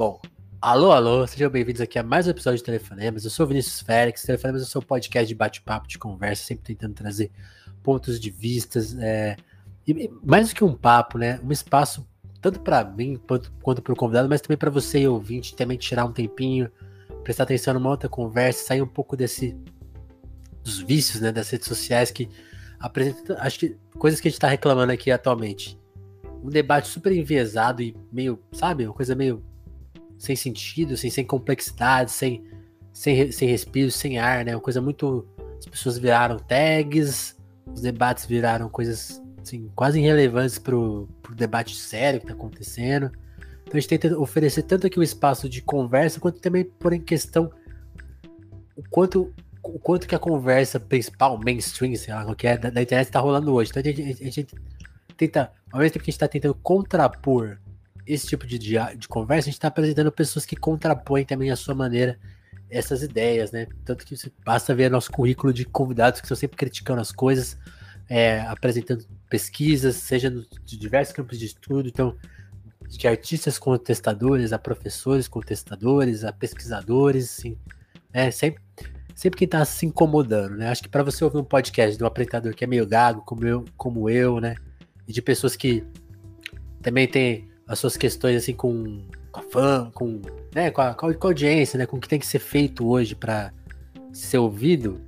Bom, alô, alô, sejam bem-vindos aqui a mais um episódio de Telefonemas. Eu sou Vinícius Félix, Telefonemas é o seu podcast de bate-papo, de conversa, sempre tentando trazer pontos de vistas, é, e mais do que um papo, né? Um espaço tanto para mim quanto, quanto para o convidado, mas também para você, ouvinte, também tirar um tempinho, prestar atenção numa outra conversa, sair um pouco desse dos vícios, né, das redes sociais que apresentam, acho que coisas que a gente está reclamando aqui atualmente. Um debate super enviesado e meio, sabe, uma coisa meio sem sentido, sem, sem complexidade, sem, sem, sem respiro, sem ar, né? Uma coisa muito. As pessoas viraram tags, os debates viraram coisas assim, quase irrelevantes pro, pro debate sério que tá acontecendo. Então a gente tenta oferecer tanto aqui um espaço de conversa, quanto também pôr em questão o quanto, o quanto que a conversa principal, mainstream, sei lá, que é, da, da internet está rolando hoje. Então a gente, a gente, tenta, ao mesmo tempo que a gente está tentando contrapor esse tipo de, de, conversa, a gente está apresentando pessoas que contrapõem também a sua maneira essas ideias, né? Tanto que basta ver nosso currículo de convidados que estão sempre criticando as coisas, é, apresentando pesquisas, seja no, de diversos campos de estudo, então de artistas contestadores, a professores contestadores, a pesquisadores, assim, é sempre, sempre quem está se incomodando, né? Acho que para você ouvir um podcast de um apresentador que é meio gago, como eu, como eu, né? E de pessoas que também tem as suas questões assim com, com a fã, com, né, com a, com, a, audiência, né, com o que tem que ser feito hoje para ser ouvido.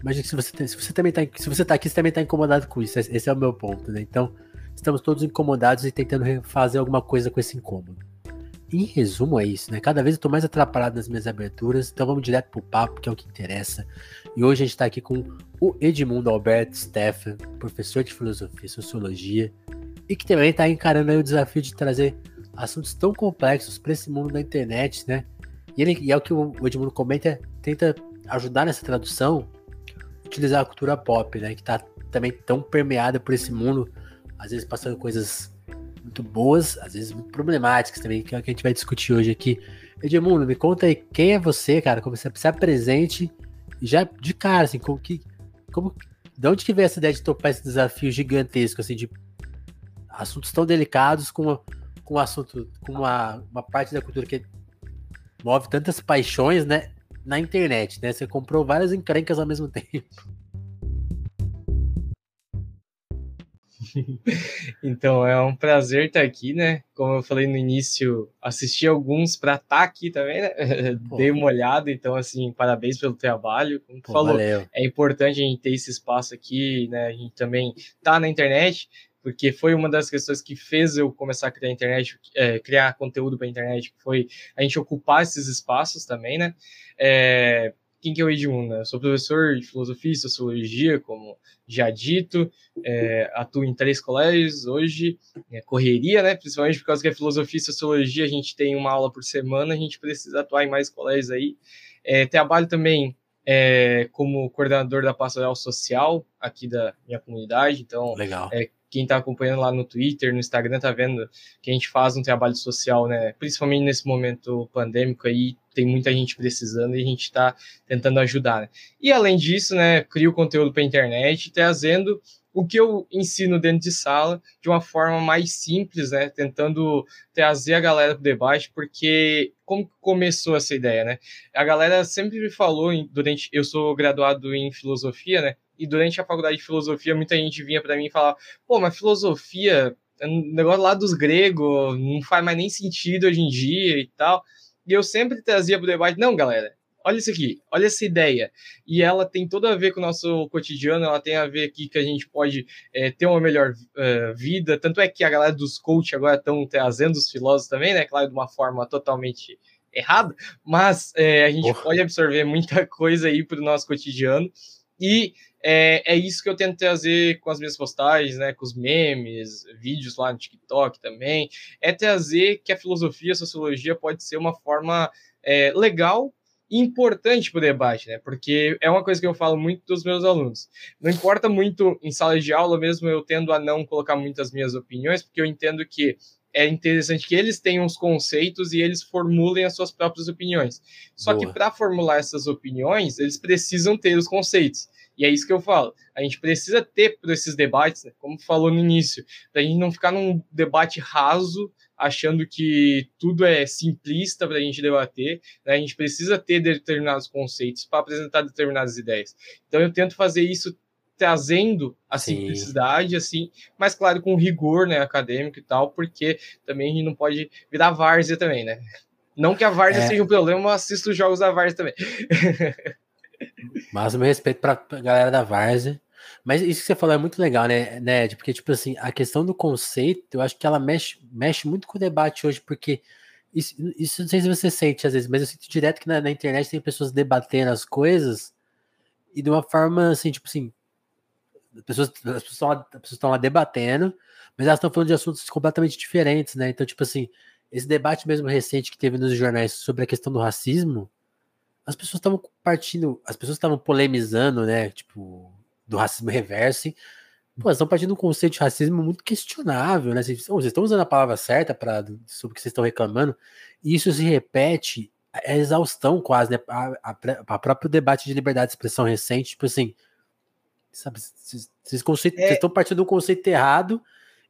Imagina que se você, se você também tá, se você tá aqui, você também tá incomodado com isso. Esse é o meu ponto, né? Então, estamos todos incomodados e tentando fazer alguma coisa com esse incômodo. Em resumo, é isso, né? Cada vez eu tô mais atrapalhado nas minhas aberturas, então vamos direto pro papo, que é o que interessa. E hoje a gente tá aqui com o Edmundo Alberto Steffen, professor de filosofia e sociologia, e que também está encarando o desafio de trazer assuntos tão complexos para esse mundo da internet, né? E, ele, e é o que o Edmundo comenta, tenta ajudar nessa tradução, utilizar a cultura pop, né? Que está também tão permeada por esse mundo, às vezes passando coisas muito boas, às vezes muito problemáticas também, que é o que a gente vai discutir hoje aqui. Edmundo, me conta aí quem é você, cara, como você se apresente, já de cara, assim, como que. Como, de onde que veio essa ideia de topar esse desafio gigantesco, assim, de assuntos tão delicados com, com um assunto, com uma, uma parte da cultura que move tantas paixões, né? Na internet, né? Você comprou várias encrencas ao mesmo tempo. então, é um prazer estar aqui, né? Como eu falei no início, assisti alguns para estar tá aqui também, né? Pô. Dei uma olhada, então, assim, parabéns pelo trabalho. Como tu falou, valeu. é importante a gente ter esse espaço aqui, né? A gente também tá na internet, porque foi uma das questões que fez eu começar a criar internet, é, criar conteúdo para a internet, que foi a gente ocupar esses espaços também, né? É, quem que é o Edmundo? Eu sou professor de filosofia e sociologia, como já dito, é, atuo em três colégios hoje, é, correria, né? Principalmente por causa que a filosofia e sociologia a gente tem uma aula por semana, a gente precisa atuar em mais colégios aí. É, trabalho também é, como coordenador da pastoral social aqui da minha comunidade, então Legal. É, quem está acompanhando lá no Twitter, no Instagram, está vendo que a gente faz um trabalho social, né? Principalmente nesse momento pandêmico aí, tem muita gente precisando e a gente está tentando ajudar. Né? E além disso, né, crio conteúdo para a internet, trazendo o que eu ensino dentro de sala de uma forma mais simples, né? Tentando trazer a galera para o debate, porque como começou essa ideia, né? A galera sempre me falou durante. Eu sou graduado em filosofia, né? E durante a faculdade de filosofia, muita gente vinha para mim e falava: pô, mas filosofia, é um negócio lá dos gregos, não faz mais nem sentido hoje em dia e tal. E eu sempre trazia para o debate: não, galera, olha isso aqui, olha essa ideia. E ela tem tudo a ver com o nosso cotidiano, ela tem a ver aqui que a gente pode é, ter uma melhor uh, vida. Tanto é que a galera dos coach agora estão trazendo os filósofos também, né? Claro, de uma forma totalmente errada, mas é, a gente pode absorver muita coisa aí para o nosso cotidiano. E é, é isso que eu tento trazer com as minhas postagens, né, com os memes, vídeos lá no TikTok também, é trazer que a filosofia, a sociologia pode ser uma forma é, legal e importante para o debate, né? Porque é uma coisa que eu falo muito dos meus alunos. Não importa muito em sala de aula, mesmo eu tendo a não colocar muitas minhas opiniões, porque eu entendo que é interessante que eles tenham os conceitos e eles formulem as suas próprias opiniões. Só Boa. que para formular essas opiniões, eles precisam ter os conceitos. E é isso que eu falo. A gente precisa ter por esses debates, né, como falou no início, para a gente não ficar num debate raso achando que tudo é simplista para a gente debater, né? a gente precisa ter determinados conceitos para apresentar determinadas ideias. Então eu tento fazer isso trazendo a Sim. simplicidade, assim, mas claro, com rigor né, acadêmico e tal, porque também a gente não pode virar várzea também, né? Não que a várzea é. seja um problema, mas assisto os jogos da várzea também. Máximo respeito para a galera da várzea. Mas isso que você falou é muito legal, né, Ned? Porque, tipo assim, a questão do conceito, eu acho que ela mexe, mexe muito com o debate hoje, porque isso, isso não sei se você sente às vezes, mas eu sinto direto que na, na internet tem pessoas debatendo as coisas e de uma forma assim, tipo assim, as pessoas, as pessoas estão lá debatendo, mas elas estão falando de assuntos completamente diferentes, né? Então, tipo assim, esse debate mesmo recente que teve nos jornais sobre a questão do racismo, as pessoas estavam partindo, as pessoas estavam polemizando, né? Tipo, do racismo reverso. Pô, elas estão partindo de um conceito de racismo muito questionável, né? Vocês, vocês estão usando a palavra certa para sobre o que vocês estão reclamando, e isso se repete, é exaustão quase, né? A, a, a próprio debate de liberdade de expressão recente, tipo assim, sabe, vocês, vocês é... estão partindo de um conceito errado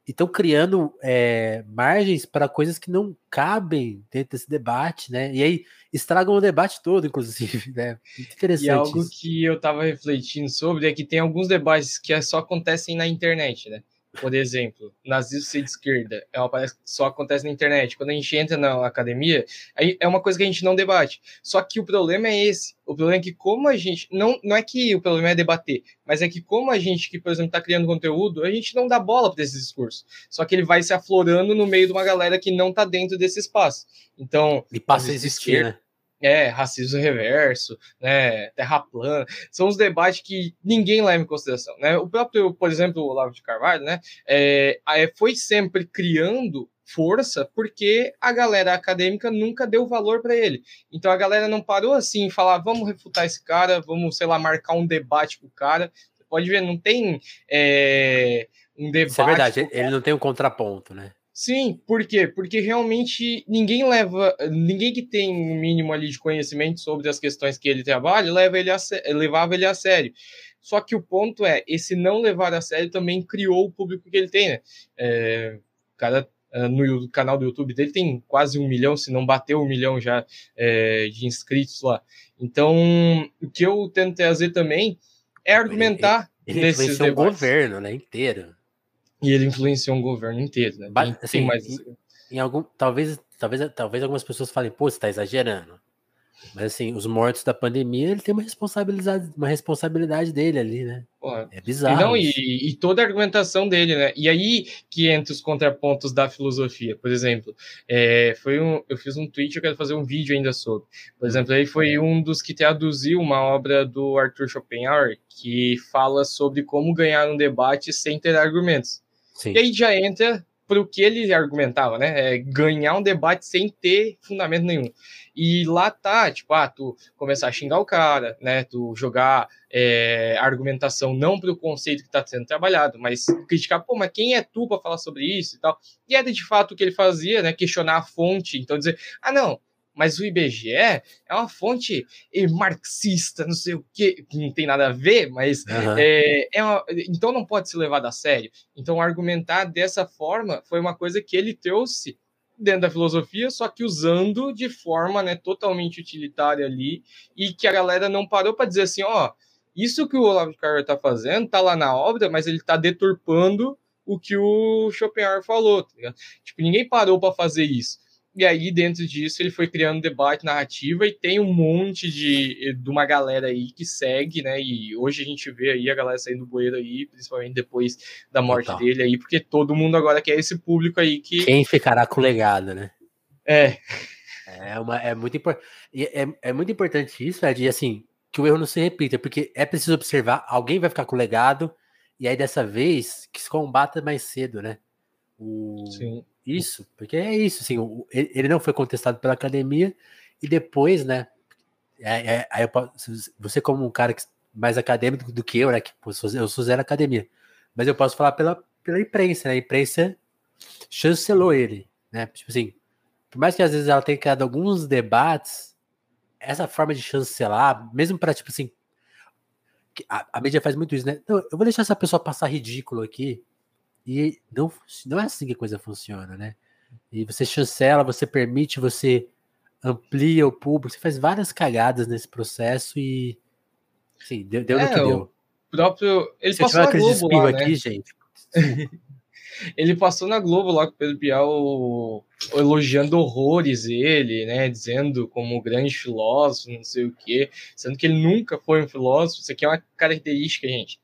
e estão criando é, margens para coisas que não cabem dentro desse debate, né? E aí estragam o debate todo, inclusive, né? Muito interessante. E algo isso. que eu estava refletindo sobre é que tem alguns debates que só acontecem na internet, né? Por exemplo, nazismo de esquerda é uma parece que só acontece na internet. Quando a gente entra na academia, aí é uma coisa que a gente não debate. Só que o problema é esse. O problema é que como a gente não não é que o problema é debater, mas é que como a gente que, por exemplo, está criando conteúdo, a gente não dá bola para esse discurso. Só que ele vai se aflorando no meio de uma galera que não está dentro desse espaço. Então, e passa a existir, né? É, racismo reverso, né, terra plana, são os debates que ninguém leva em consideração, né? O próprio, por exemplo, o Olavo de Carvalho, né, é, foi sempre criando força porque a galera acadêmica nunca deu valor para ele. Então a galera não parou assim e falar, vamos refutar esse cara, vamos, sei lá, marcar um debate com o cara. Você pode ver, não tem é, um debate. Isso é verdade, ele não tem um contraponto, né? Sim, por quê? Porque realmente ninguém leva, ninguém que tem um mínimo ali de conhecimento sobre as questões que ele trabalha, leva ele a, levava ele a sério. Só que o ponto é, esse não levar a sério também criou o público que ele tem, né? É, cara é, no canal do YouTube dele tem quase um milhão, se não bateu um milhão já é, de inscritos lá. Então, o que eu tento trazer também é argumentar ele, ele nesses debates. o governo, né, inteiro. E ele influenciou um governo inteiro, né? Tem, assim, tem mais... em, em, algum, talvez, talvez, talvez algumas pessoas falem, pô, você tá exagerando. Mas assim, os mortos da pandemia, ele tem uma responsabilidade, uma responsabilidade dele ali, né? é bizarro. Não, e, e, toda a argumentação dele, né? E aí que entra os contrapontos da filosofia. Por exemplo, é, foi um, eu fiz um tweet, eu quero fazer um vídeo ainda sobre. Por exemplo, aí foi um dos que traduziu uma obra do Arthur Schopenhauer que fala sobre como ganhar um debate sem ter argumentos. Sim. E aí já entra para o que ele argumentava, né? É ganhar um debate sem ter fundamento nenhum. E lá tá, tipo, ah, tu começar a xingar o cara, né? Tu jogar é, argumentação não para o conceito que está sendo trabalhado, mas criticar, pô, mas quem é tu para falar sobre isso e tal? E era de fato o que ele fazia, né? Questionar a fonte, então dizer, ah, não, mas o IBGE é uma fonte marxista, não sei o que, que não tem nada a ver, mas uhum. é, é uma, então não pode ser levado a sério. Então argumentar dessa forma foi uma coisa que ele trouxe dentro da filosofia, só que usando de forma né, totalmente utilitária ali, e que a galera não parou para dizer assim, ó, isso que o Olavo de Carvalho está fazendo está lá na obra, mas ele está deturpando o que o Schopenhauer falou, tá Tipo, ninguém parou para fazer isso. E aí, dentro disso, ele foi criando debate, narrativa, e tem um monte de, de uma galera aí que segue, né? E hoje a gente vê aí a galera saindo do bueiro aí, principalmente depois da morte Total. dele aí, porque todo mundo agora quer esse público aí que. Quem ficará com o legado, né? É. É, uma, é, muito, é, é muito importante isso, Ed, assim, que o erro não se repita, porque é preciso observar, alguém vai ficar com o legado, e aí dessa vez que se combata mais cedo, né? O, Sim. Isso, porque é isso, assim, ele não foi contestado pela academia e depois, né? É, é, você como um cara que, mais acadêmico do que eu, né? Que eu sou zero academia, mas eu posso falar pela, pela imprensa, né? A imprensa chancelou ele, né? Tipo assim, por mais que às vezes ela tenha criado alguns debates, essa forma de chancelar, mesmo para tipo assim, a, a mídia faz muito isso, né? Não, eu vou deixar essa pessoa passar ridículo aqui, e não, não é assim que a coisa funciona, né? E você chancela, você permite, você amplia o público, você faz várias cagadas nesse processo e sim, deu, deu é, no que deu. Próprio. Ele Se passou na Globo lá, né? aqui, gente. ele passou na Globo lá com o Pedro Bial elogiando horrores ele, né? Dizendo como grande filósofo, não sei o quê, sendo que ele nunca foi um filósofo. Isso aqui é uma característica, gente.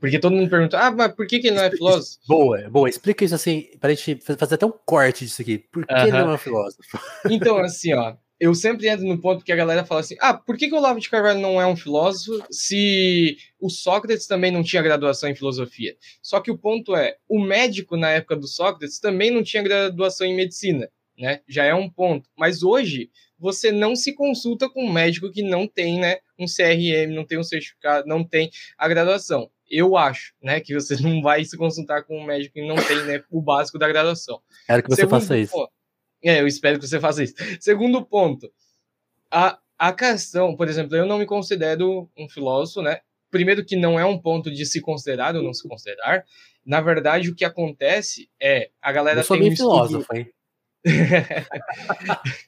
Porque todo mundo pergunta, ah, mas por que, que ele não é filósofo? Boa, boa. Explica isso assim, para a gente fazer até um corte disso aqui. Por que uh -huh. ele não é filósofo? Então, assim, ó, eu sempre entro no ponto que a galera fala assim: ah, por que, que o Olavo de Carvalho não é um filósofo se o Sócrates também não tinha graduação em filosofia? Só que o ponto é: o médico na época do Sócrates também não tinha graduação em medicina, né? Já é um ponto. Mas hoje você não se consulta com um médico que não tem, né, um CRM, não tem um certificado, não tem a graduação. Eu acho, né, que você não vai se consultar com um médico que não tem, né, o básico da graduação. Quero que você Segundo, faça isso. Pô, é, eu espero que você faça isso. Segundo ponto, a, a questão, por exemplo, eu não me considero um filósofo, né? Primeiro que não é um ponto de se considerar ou não se considerar. Na verdade, o que acontece é a galera eu sou tem um filósofo, hein?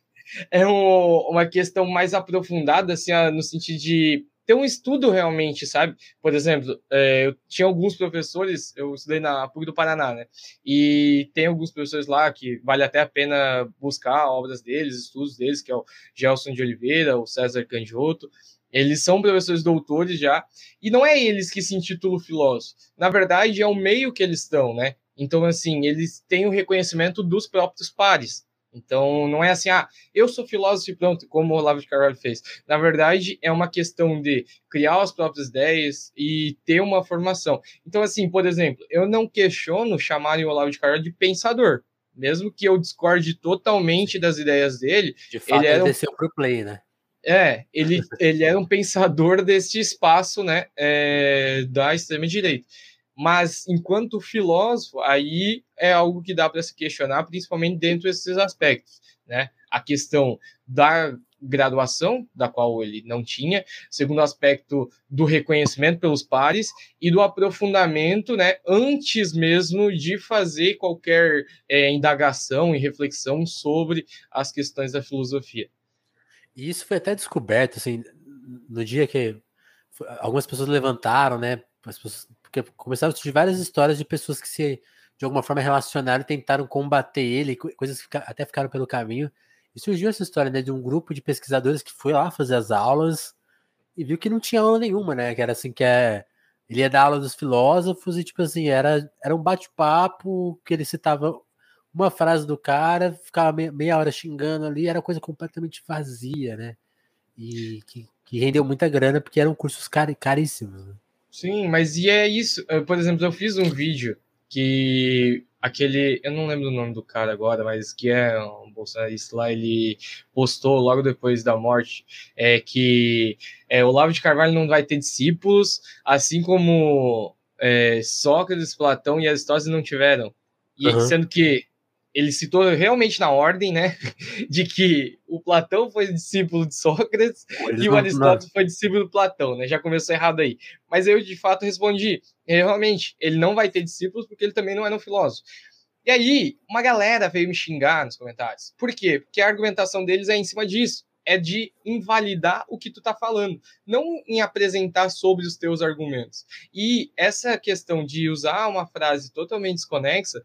é um, uma questão mais aprofundada, assim, no sentido de ter um estudo realmente, sabe? Por exemplo, é, eu tinha alguns professores, eu estudei na PUC do Paraná, né? E tem alguns professores lá que vale até a pena buscar obras deles, estudos deles, que é o Gelson de Oliveira, o César Candioto. Eles são professores doutores já, e não é eles que se intitulam filósofo. Na verdade, é o meio que eles estão, né? Então, assim, eles têm o reconhecimento dos próprios pares. Então, não é assim, ah, eu sou filósofo e pronto, como o Olavo de Carvalho fez. Na verdade, é uma questão de criar as próprias ideias e ter uma formação. Então, assim, por exemplo, eu não questiono chamarem o Olavo de Carvalho de pensador. Mesmo que eu discorde totalmente das ideias dele. De fato, ele, era um... pro play, né? É, ele, ele era um pensador deste espaço, né, é, da extrema-direita. Mas enquanto filósofo, aí é algo que dá para se questionar, principalmente dentro desses aspectos, né? A questão da graduação, da qual ele não tinha, segundo aspecto do reconhecimento pelos pares e do aprofundamento, né, antes mesmo de fazer qualquer é, indagação e reflexão sobre as questões da filosofia. E isso foi até descoberto, assim, no dia que algumas pessoas levantaram, né, as pessoas porque começaram a surgir várias histórias de pessoas que se de alguma forma relacionaram e tentaram combater ele, coisas que até ficaram pelo caminho. E surgiu essa história né, de um grupo de pesquisadores que foi lá fazer as aulas e viu que não tinha aula nenhuma, né? Que era assim que é, ele ia dar aula dos filósofos e tipo assim, era, era um bate-papo que ele citava uma frase do cara, ficava meia, meia hora xingando ali, era coisa completamente vazia, né? E que, que rendeu muita grana porque eram cursos car caríssimos. Né? Sim, mas e é isso. Por exemplo, eu fiz um vídeo que aquele, eu não lembro o nome do cara agora, mas que é um bolsonarista lá, ele postou logo depois da morte, é que é, Olavo de Carvalho não vai ter discípulos, assim como é, Sócrates, Platão e Aristóteles não tiveram. E uhum. sendo que ele citou realmente na ordem, né, de que o Platão foi discípulo de Sócrates e o Aristóteles não. foi discípulo do Platão, né? Já começou errado aí. Mas eu de fato respondi, realmente, ele não vai ter discípulos porque ele também não era um filósofo. E aí, uma galera veio me xingar nos comentários. Por quê? Porque a argumentação deles é em cima disso, é de invalidar o que tu tá falando, não em apresentar sobre os teus argumentos. E essa questão de usar uma frase totalmente desconexa,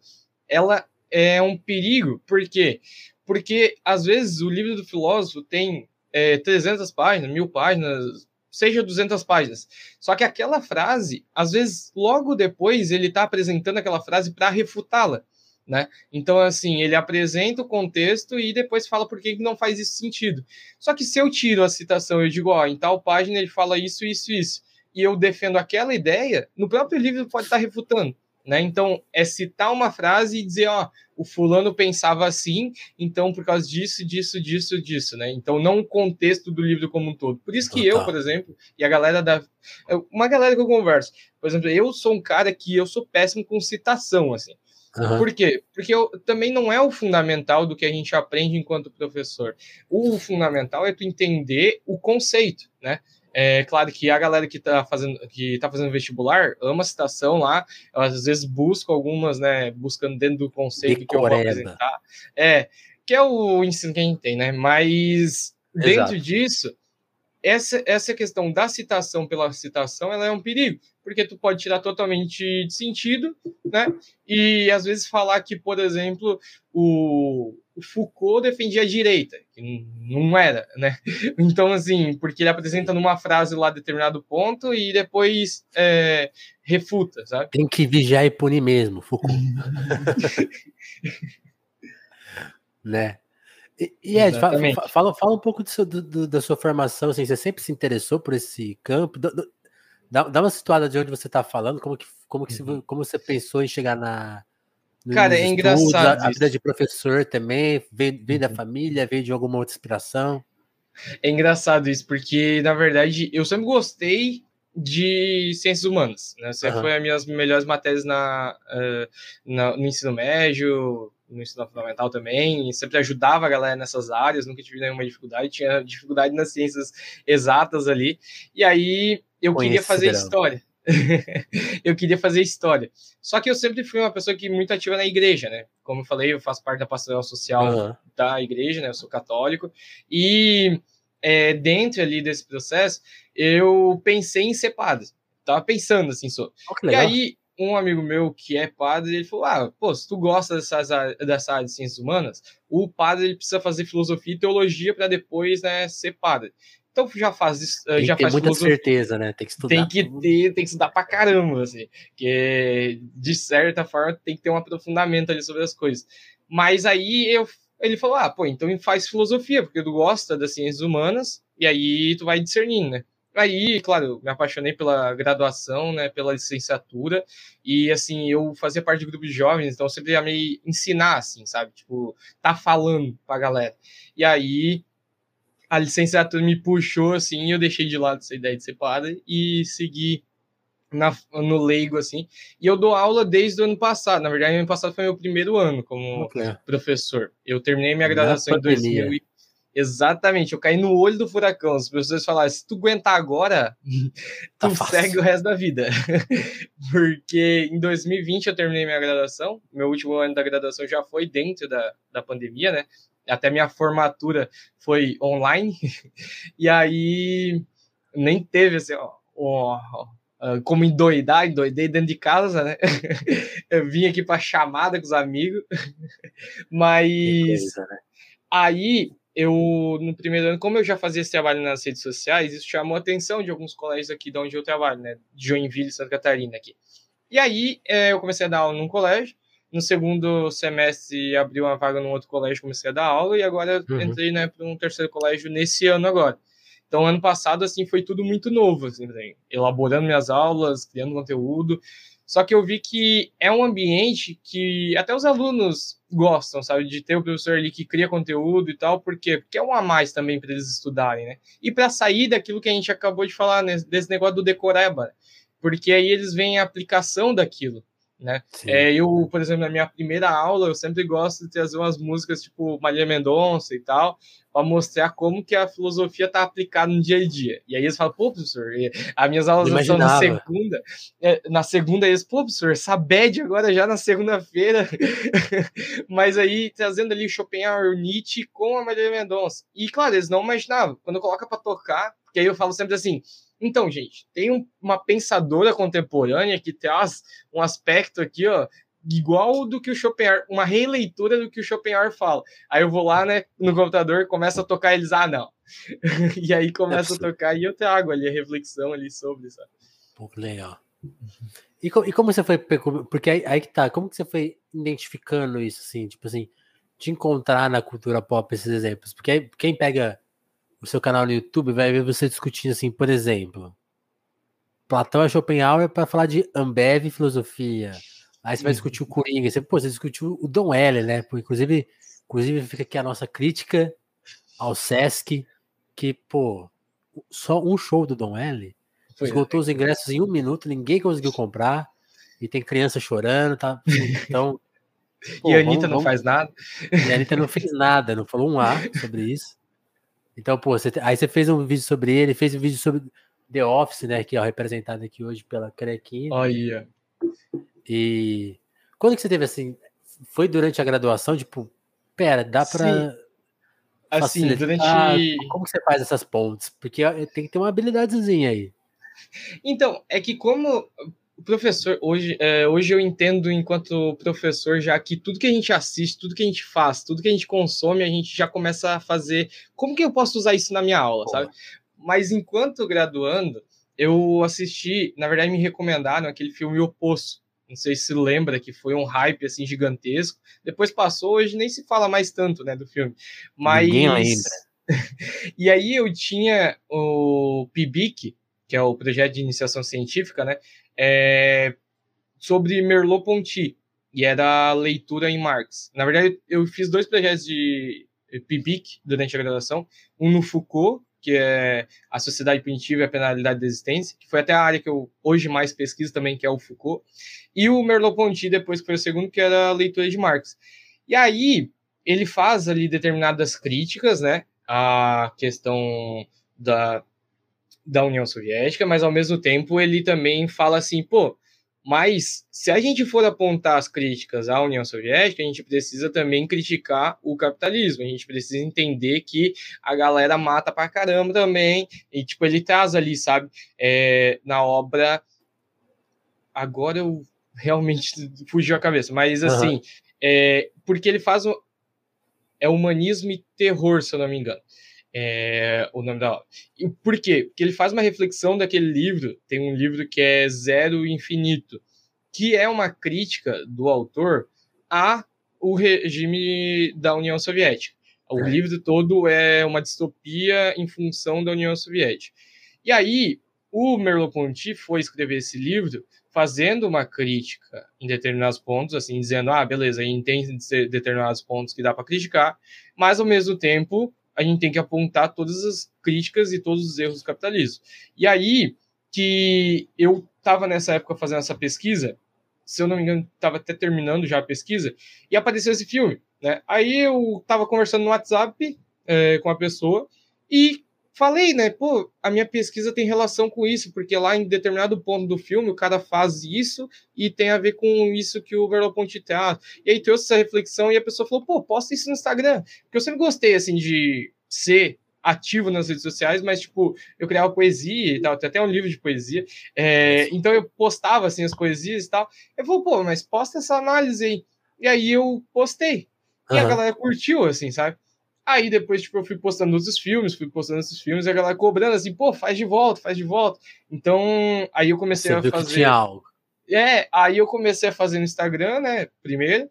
ela é um perigo. Por quê? Porque, às vezes, o livro do filósofo tem é, 300 páginas, mil páginas, seja 200 páginas. Só que aquela frase, às vezes, logo depois, ele está apresentando aquela frase para refutá-la. Né? Então, assim, ele apresenta o contexto e depois fala por que não faz isso sentido. Só que se eu tiro a citação, eu digo, ó, em tal página ele fala isso, isso, isso, e eu defendo aquela ideia, no próprio livro pode estar refutando. Né? Então, é citar uma frase e dizer, ó, o fulano pensava assim, então por causa disso, disso, disso, disso, né? Então, não o contexto do livro como um todo. Por isso que eu, por exemplo, e a galera da. Uma galera que eu converso, por exemplo, eu sou um cara que eu sou péssimo com citação, assim. Uhum. Por quê? Porque eu, também não é o fundamental do que a gente aprende enquanto professor. O fundamental é tu entender o conceito, né? É claro que a galera que está fazendo, que tá fazendo vestibular ama a citação lá, elas às vezes buscam algumas, né, buscando dentro do conceito que eu vou apresentar. É, que é o ensino que a gente tem, né? Mas dentro Exato. disso, essa, essa questão da citação pela citação, ela é um perigo, porque tu pode tirar totalmente de sentido, né? E às vezes falar que, por exemplo, o, o Foucault defendia a direita, que não era, né? Então, assim, porque ele apresenta numa frase lá determinado ponto e depois é, refuta, sabe? Tem que vigiar e punir mesmo, Foucault. né? E, e Ed, fala, fala, fala, um pouco seu, do, do, da sua formação, assim, você sempre se interessou por esse campo? Do, dá, dá uma situada de onde você está falando, como que, como, que uhum. como você pensou em chegar na. Cara, é estudos, engraçado. A, a, vida de professor também, veio, veio uhum. da família, veio de alguma outra inspiração? É engraçado isso, porque, na verdade, eu sempre gostei de ciências humanas. Né? Sempre uhum. foi as minhas melhores matérias na, uh, na, no ensino médio, no ensino fundamental também, sempre ajudava a galera nessas áreas, nunca tive nenhuma dificuldade, tinha dificuldade nas ciências exatas ali, e aí eu Conhece queria fazer história. eu queria fazer história. Só que eu sempre fui uma pessoa que muito ativa na igreja, né? Como eu falei, eu faço parte da pastoral social uhum. da igreja, né? Eu sou católico. E é, dentro ali desse processo, eu pensei em ser padre. Tava pensando assim sobre. Oh, e aí um amigo meu que é padre, ele falou: Ah, pô, se tu gosta dessa, dessa área de ciências humanas, o padre ele precisa fazer filosofia e teologia para depois né, ser padre. Então já faz tem já que ter faz muita certeza, né? Tem que estudar. Tem que ter, tem que estudar pra caramba, assim. Que de certa forma tem que ter um aprofundamento ali sobre as coisas. Mas aí eu, ele falou: ah, pô, então faz filosofia, porque tu gosta das ciências humanas, e aí tu vai discernindo, né? Aí, claro, me apaixonei pela graduação, né, pela licenciatura, e assim, eu fazia parte do grupo de jovens, então eu sempre amei ensinar, assim, sabe? Tipo, tá falando pra galera. E aí, a licenciatura me puxou, assim, e eu deixei de lado essa ideia de ser padre e segui na, no leigo, assim. E eu dou aula desde o ano passado. Na verdade, ano passado foi meu primeiro ano como okay. professor. Eu terminei minha graduação em 2000 Exatamente, eu caí no olho do furacão. Os professores falaram: se tu aguentar agora, tá tu fácil. segue o resto da vida. Porque em 2020 eu terminei minha graduação, meu último ano da graduação já foi dentro da, da pandemia, né? Até minha formatura foi online, e aí nem teve assim, ó, ó, ó como endoidar, endoidei dentro de casa, né? eu vim aqui para chamada com os amigos, mas coisa, né? aí eu, no primeiro ano, como eu já fazia esse trabalho nas redes sociais, isso chamou a atenção de alguns colégios aqui de onde eu trabalho, né? De Joinville, Santa Catarina, aqui. E aí, é, eu comecei a dar aula num colégio. No segundo semestre, abriu uma vaga num outro colégio, comecei a dar aula. E agora, uhum. entrei, né, para um terceiro colégio nesse ano agora. Então, ano passado, assim, foi tudo muito novo, assim, elaborando minhas aulas, criando conteúdo. Só que eu vi que é um ambiente que até os alunos gostam, sabe, de ter o professor ali que cria conteúdo e tal, por quê? Porque é um a mais também para eles estudarem, né? E para sair daquilo que a gente acabou de falar, né, desse negócio do decoreba, porque aí eles veem a aplicação daquilo né? É, eu, por exemplo, na minha primeira aula, eu sempre gosto de trazer umas músicas tipo Maria Mendonça e tal, para mostrar como que a filosofia está aplicada no dia a dia. E aí eles falam, pô, professor, as minhas aulas são na segunda, é, na segunda eles, pô, professor, essa bad agora já na segunda-feira, mas aí trazendo ali Schopenhauer, Nietzsche com a Maria Mendonça. E claro, eles não imaginavam, quando coloca para tocar, que aí eu falo sempre assim, então, gente, tem um, uma pensadora contemporânea que traz um aspecto aqui, ó, igual do que o Schopenhauer, uma releitura do que o Schopenhauer fala. Aí eu vou lá, né, no computador, começa a tocar, eles, ah, não. e aí começa é a tocar e eu trago ali a reflexão ali sobre, sabe? Pô, legal. E, e, como você foi, porque aí, aí, que tá, como que você foi identificando isso, assim, tipo assim, de encontrar na cultura pop esses exemplos? Porque aí, quem pega o seu canal no YouTube, vai ver você discutindo assim, por exemplo, Platão e Schopenhauer para falar de Ambev e filosofia. Aí você vai discutir o Coringa, você, pô, você discutiu o Dom L, né? Pô, inclusive, inclusive fica aqui a nossa crítica ao Sesc, que, pô, só um show do Dom L Foi, esgotou os ingressos em um minuto, ninguém conseguiu comprar, e tem criança chorando, tá? Então. Pô, e a Anitta vamos, não vamos... faz nada. E a Anitta não fez nada, não falou um A sobre isso. Então, pô, você, aí você fez um vídeo sobre ele, fez um vídeo sobre The Office, né? Que é representado aqui hoje pela Crequinha. Olha. E quando que você teve assim? Foi durante a graduação? Tipo, pera, dá pra. Sim. Assim, durante. Como que você faz essas pontes? Porque tem que ter uma habilidadezinha aí. Então, é que como professor, hoje, é, hoje eu entendo enquanto professor já que tudo que a gente assiste, tudo que a gente faz, tudo que a gente consome, a gente já começa a fazer. Como que eu posso usar isso na minha aula, sabe? Mas enquanto graduando, eu assisti, na verdade, me recomendaram aquele filme O Poço. Não sei se lembra que foi um hype assim gigantesco. Depois passou, hoje nem se fala mais tanto, né, do filme. Mas Ninguém lembra. e aí eu tinha o PIBIC, que é o projeto de iniciação científica, né? É, sobre Merleau-Ponty, e era leitura em Marx. Na verdade, eu fiz dois projetos de PIBIC durante a graduação, um no Foucault, que é a Sociedade Punitiva e a Penalidade da Existência, que foi até a área que eu hoje mais pesquiso também, que é o Foucault, e o Merleau-Ponty, depois que foi o segundo, que era a leitura de Marx. E aí, ele faz ali determinadas críticas, né, à questão da da União Soviética, mas ao mesmo tempo ele também fala assim, pô, mas se a gente for apontar as críticas à União Soviética, a gente precisa também criticar o capitalismo. A gente precisa entender que a galera mata pra caramba também. E, tipo, ele traz ali, sabe, é, na obra. Agora eu realmente fugiu a cabeça, mas assim, uhum. é, porque ele faz. Um... É humanismo e terror, se eu não me engano é, o nome da obra. E por quê? Porque ele faz uma reflexão daquele livro, tem um livro que é Zero Infinito, que é uma crítica do autor a o regime da União Soviética. O é. livro todo é uma distopia em função da União Soviética. E aí, o Merleau-Ponty foi escrever esse livro fazendo uma crítica em determinados pontos, assim, dizendo, ah, beleza, entende determinados pontos que dá para criticar, mas ao mesmo tempo a gente tem que apontar todas as críticas e todos os erros do capitalismo. E aí que eu estava nessa época fazendo essa pesquisa, se eu não me engano, estava até terminando já a pesquisa, e apareceu esse filme. Né? Aí eu estava conversando no WhatsApp é, com a pessoa e falei, né? Pô, a minha pesquisa tem relação com isso, porque lá em determinado ponto do filme o cara faz isso e tem a ver com isso que o Merleau-Ponty traz. E aí trouxe essa reflexão e a pessoa falou, pô, posta isso no Instagram. Porque eu sempre gostei, assim, de ser ativo nas redes sociais, mas, tipo, eu criava poesia e tal, tem até um livro de poesia, é, então eu postava, assim, as poesias e tal. Eu falei, pô, mas posta essa análise aí. E aí eu postei. E uhum. a galera curtiu, assim, sabe? Aí depois, tipo, eu fui postando outros filmes, fui postando esses filmes, e a galera cobrando assim, pô, faz de volta, faz de volta. Então, aí eu comecei Você a fazer. Que tinha algo. É, aí eu comecei a fazer no Instagram, né? Primeiro.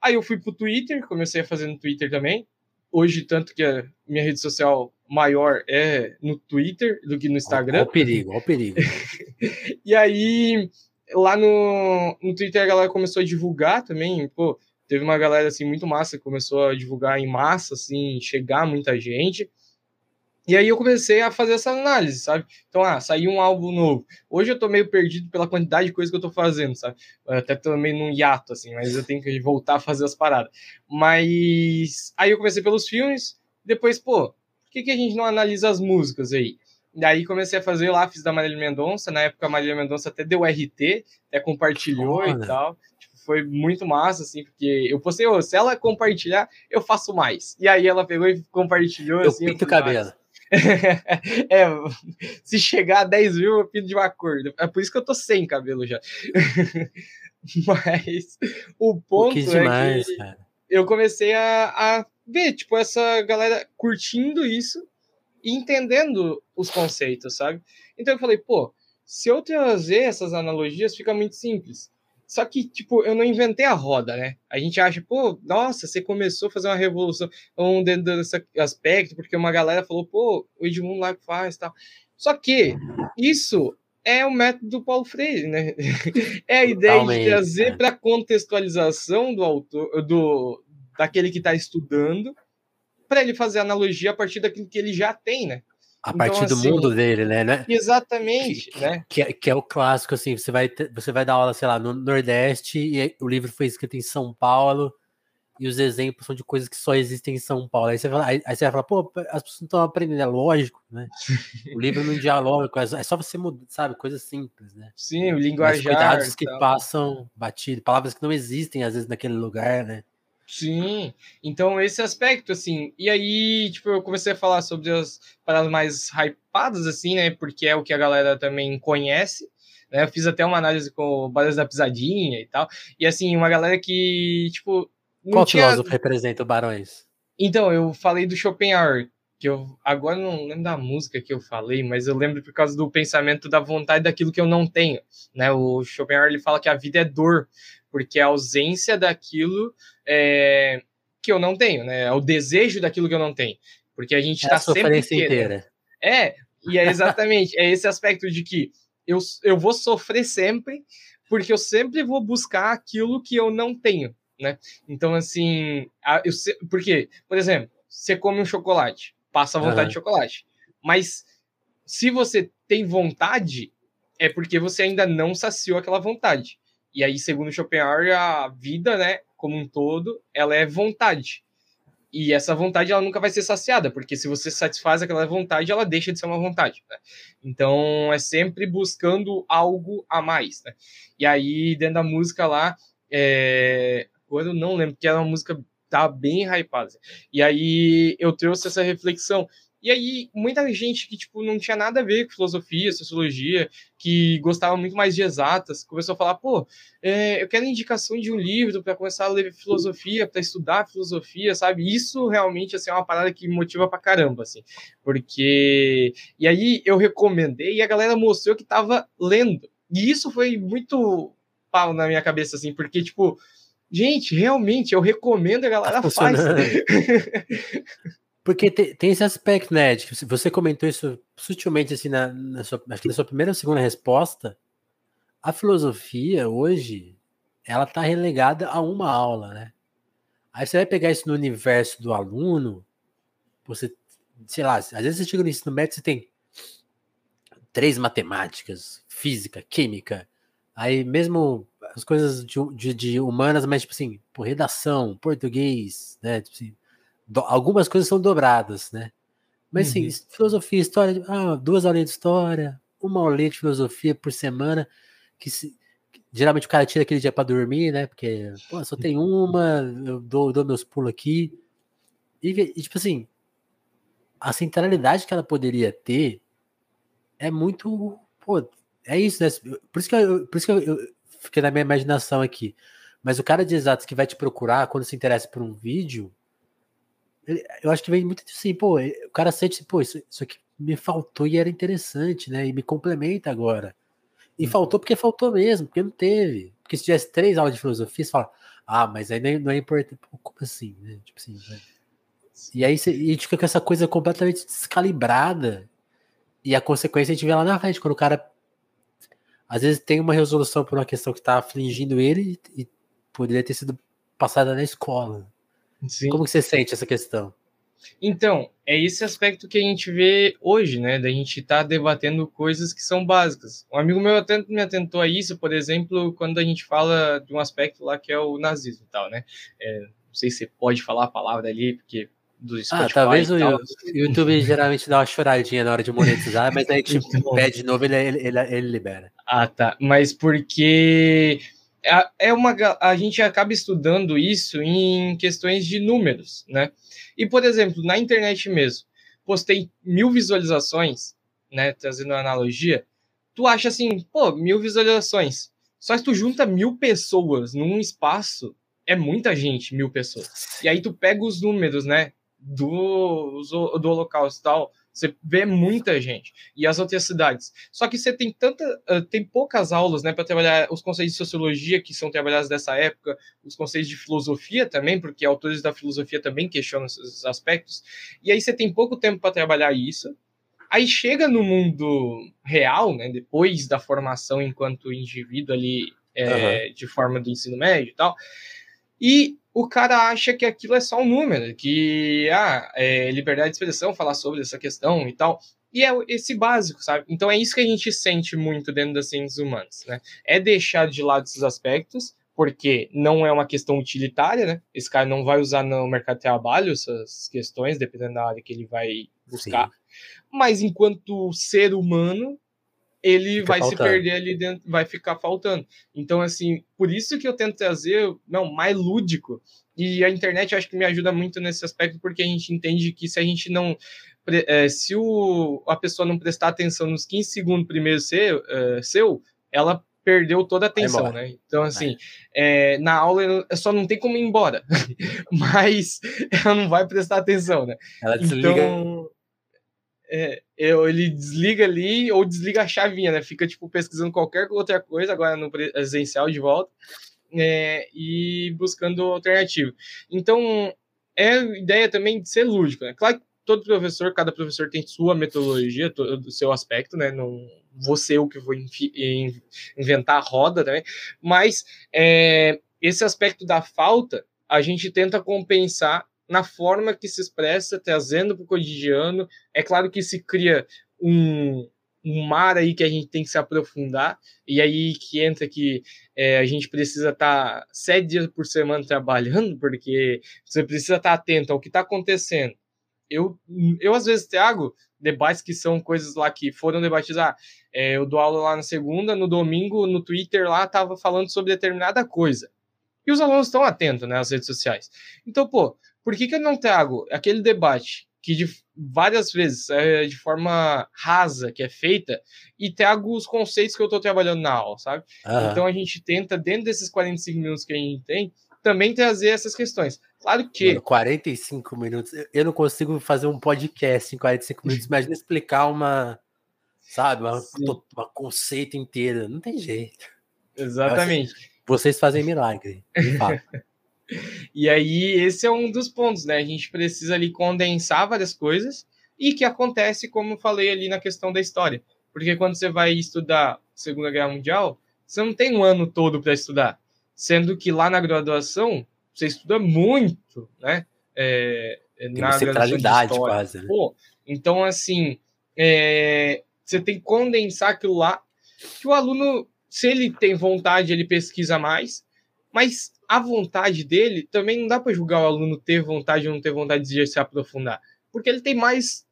Aí eu fui pro Twitter, comecei a fazer no Twitter também. Hoje, tanto que a minha rede social maior é no Twitter do que no Instagram. Olha o perigo, olha o perigo. e aí, lá no, no Twitter, a galera começou a divulgar também, pô, teve uma galera assim muito massa que começou a divulgar em massa, assim, chegar muita gente. E aí eu comecei a fazer essa análise, sabe? Então, ah, saiu um álbum novo. Hoje eu tô meio perdido pela quantidade de coisa que eu tô fazendo, sabe? Eu até tô meio num hiato, assim, mas eu tenho que voltar a fazer as paradas. Mas aí eu comecei pelos filmes, depois, pô, por que, que a gente não analisa as músicas aí? Daí comecei a fazer lá, fiz da Marília Mendonça. Na época a Marília Mendonça até deu RT, até compartilhou Foda. e tal foi muito massa, assim, porque eu postei, oh, se ela compartilhar, eu faço mais. E aí ela pegou e compartilhou. Eu assim, pinto o cabelo. é, se chegar a 10 mil, eu pinto de uma cor. É por isso que eu tô sem cabelo já. Mas o ponto que demais, é que cara. eu comecei a, a ver, tipo, essa galera curtindo isso e entendendo os conceitos, sabe? Então eu falei, pô, se eu trazer essas analogias, fica muito simples. Só que, tipo, eu não inventei a roda, né? A gente acha, pô, nossa, você começou a fazer uma revolução um, dentro desse aspecto, porque uma galera falou, pô, o Edmundo lá que faz tal. Só que isso é o método do Paulo Freire, né? É a ideia Totalmente, de trazer né? para contextualização do autor, do daquele que está estudando, para ele fazer analogia a partir daquilo que ele já tem, né? A então, partir do assim, mundo dele, né? né? Exatamente, que, né? Que é, que é o clássico, assim, você vai, você vai dar aula, sei lá, no Nordeste, e o livro foi escrito em São Paulo, e os exemplos são de coisas que só existem em São Paulo. Aí você, fala, aí, aí você vai falar, pô, as pessoas não estão aprendendo, é lógico, né? o livro não dialoga, é só você mudar, sabe, coisas simples, né? Sim, o linguajar. Mas cuidados que passam batido, palavras que não existem às vezes naquele lugar, né? Sim, então esse aspecto, assim, e aí, tipo, eu comecei a falar sobre as paradas mais hypadas, assim, né, porque é o que a galera também conhece, né, eu fiz até uma análise com o Barões da Pisadinha e tal, e assim, uma galera que, tipo, qual tinha... filósofo representa o Barões? Então, eu falei do Schopenhauer, que eu agora não lembro da música que eu falei, mas eu lembro por causa do pensamento da vontade daquilo que eu não tenho, né? O Schopenhauer ele fala que a vida é dor, porque é a ausência daquilo é, que eu não tenho, né? É o desejo daquilo que eu não tenho, porque a gente está é tá sempre inteira. É, e é exatamente é esse aspecto de que eu, eu vou sofrer sempre, porque eu sempre vou buscar aquilo que eu não tenho né? Então, assim, a, eu sei, porque, por exemplo, você come um chocolate, passa a vontade uhum. de chocolate, mas se você tem vontade, é porque você ainda não saciou aquela vontade. E aí, segundo Schopenhauer, a vida, né, como um todo, ela é vontade. E essa vontade ela nunca vai ser saciada, porque se você satisfaz aquela vontade, ela deixa de ser uma vontade. Né? Então é sempre buscando algo a mais. Né? E aí, dentro da música lá, é, agora eu não lembro, porque era uma música tá bem hypada. E aí eu trouxe essa reflexão. E aí, muita gente que, tipo, não tinha nada a ver com filosofia, sociologia, que gostava muito mais de exatas, começou a falar, pô, é, eu quero indicação de um livro para começar a ler filosofia, para estudar filosofia, sabe? Isso realmente, assim, é uma parada que motiva pra caramba, assim. Porque... E aí, eu recomendei e a galera mostrou que tava lendo. E isso foi muito pau na minha cabeça, assim, porque, tipo, Gente, realmente, eu recomendo a galera tá faz. Porque tem, tem, esse aspecto, né? De você comentou isso sutilmente assim na, na, sua, acho que na sua primeira ou segunda resposta. A filosofia hoje ela está relegada a uma aula, né? Aí você vai pegar isso no universo do aluno, você, sei lá, às vezes você chega no ensino médio, você tem três matemáticas, física, química, aí mesmo as coisas de, de, de, humanas, mas tipo assim, por redação, português, né? Tipo assim, do, algumas coisas são dobradas, né? Mas assim, uhum. filosofia, história, ah, duas aulinhas de história, uma aulinha de filosofia por semana, que se, geralmente o cara tira aquele dia para dormir, né? Porque, pô, só tem uma, eu dou, dou meus pulos aqui. E, e, tipo assim, a centralidade que ela poderia ter é muito, pô, é isso, né? Por isso que eu, por isso que eu, eu fiquei na minha imaginação aqui. Mas o cara de exatos que vai te procurar quando se interessa por um vídeo, eu acho que vem muito assim, pô, o cara sente, pô, isso, isso aqui me faltou e era interessante, né? E me complementa agora. E uhum. faltou porque faltou mesmo, porque não teve. Porque se tivesse três aulas de filosofia, você fala, ah, mas aí não é, não é importante. Pô, como assim, né? Tipo assim, né? E aí você, e a gente fica com essa coisa completamente descalibrada. E a consequência a gente vê lá na frente, quando o cara às vezes tem uma resolução por uma questão que está afligindo ele e poderia ter sido passada na escola. Sim. Como que você sente essa questão? Então, é esse aspecto que a gente vê hoje, né? Da gente estar tá debatendo coisas que são básicas. Um amigo meu até me atentou a isso, por exemplo, quando a gente fala de um aspecto lá que é o nazismo e tal, né? É, não sei se você pode falar a palavra ali, porque do ah, Spotify. Ah, talvez o YouTube geralmente dá uma choradinha na hora de monetizar, mas aí tipo, pede de novo ele, ele, ele libera. Ah, tá. Mas porque é uma a gente acaba estudando isso em questões de números, né? E por exemplo, na internet mesmo, postei mil visualizações, né? Trazendo uma analogia, tu acha assim, pô, mil visualizações. Só que tu junta mil pessoas num espaço, é muita gente, mil pessoas. E aí tu pega os números, né? do, do Holocausto e tal, você vê muita gente. E as outras cidades. Só que você tem tanta. tem poucas aulas, né, para trabalhar os conceitos de sociologia que são trabalhados dessa época, os conceitos de filosofia também, porque autores da filosofia também questionam esses aspectos. E aí você tem pouco tempo para trabalhar isso. Aí chega no mundo real, né, depois da formação enquanto indivíduo ali, é, uhum. de forma do ensino médio e tal. E o cara acha que aquilo é só um número, que ah, é liberdade de expressão falar sobre essa questão e tal. E é esse básico, sabe? Então é isso que a gente sente muito dentro das ciências humanas, né? É deixar de lado esses aspectos, porque não é uma questão utilitária, né? Esse cara não vai usar no mercado de trabalho essas questões, dependendo da área que ele vai buscar. Sim. Mas enquanto ser humano, ele Fica vai faltando. se perder ali dentro, vai ficar faltando. Então, assim, por isso que eu tento trazer, não, mais lúdico. E a internet eu acho que me ajuda muito nesse aspecto, porque a gente entende que se a gente não. É, se o, a pessoa não prestar atenção nos 15 segundos primeiro seu, é, seu ela perdeu toda a atenção, né? Então, assim, é, na aula só não tem como ir embora, mas ela não vai prestar atenção, né? Ela desliga. Então, é, ele desliga ali ou desliga a chavinha, né? Fica, tipo, pesquisando qualquer outra coisa, agora no presencial de volta, é, e buscando alternativa. Então, é ideia também de ser lúdico, né? Claro que todo professor, cada professor tem sua metodologia, todo o seu aspecto, né? Não vou ser o que vou inventar a roda também, mas é, esse aspecto da falta, a gente tenta compensar na forma que se expressa, trazendo para o cotidiano. É claro que se cria um, um mar aí que a gente tem que se aprofundar, e aí que entra que é, a gente precisa estar tá sete dias por semana trabalhando, porque você precisa estar tá atento ao que está acontecendo. Eu, eu, às vezes, trago debates que são coisas lá que foram debatidos. Ah, é, eu dou aula lá na segunda, no domingo, no Twitter lá, estava falando sobre determinada coisa. E os alunos estão atentos, né, às redes sociais. Então, pô, por que, que eu não trago aquele debate que de várias vezes é de forma rasa que é feita e trago os conceitos que eu estou trabalhando na aula, sabe? Uhum. Então a gente tenta, dentro desses 45 minutos que a gente tem, também trazer essas questões. Claro que. Mano, 45 minutos. Eu não consigo fazer um podcast em 45 minutos. Imagina explicar uma. Sabe? Uma, uma conceito inteiro. Não tem jeito. Exatamente. Vocês fazem milagre. De fato. E aí, esse é um dos pontos, né? A gente precisa ali condensar várias coisas e que acontece, como eu falei ali na questão da história. Porque quando você vai estudar Segunda Guerra Mundial, você não tem um ano todo para estudar. Sendo que lá na graduação, você estuda muito, né? É, é tem na centralidade quase. Né? Pô, então, assim, é, você tem que condensar aquilo lá, que o aluno, se ele tem vontade, ele pesquisa mais, mas a vontade dele também não dá para julgar o aluno ter vontade ou não ter vontade de se aprofundar, porque ele tem mais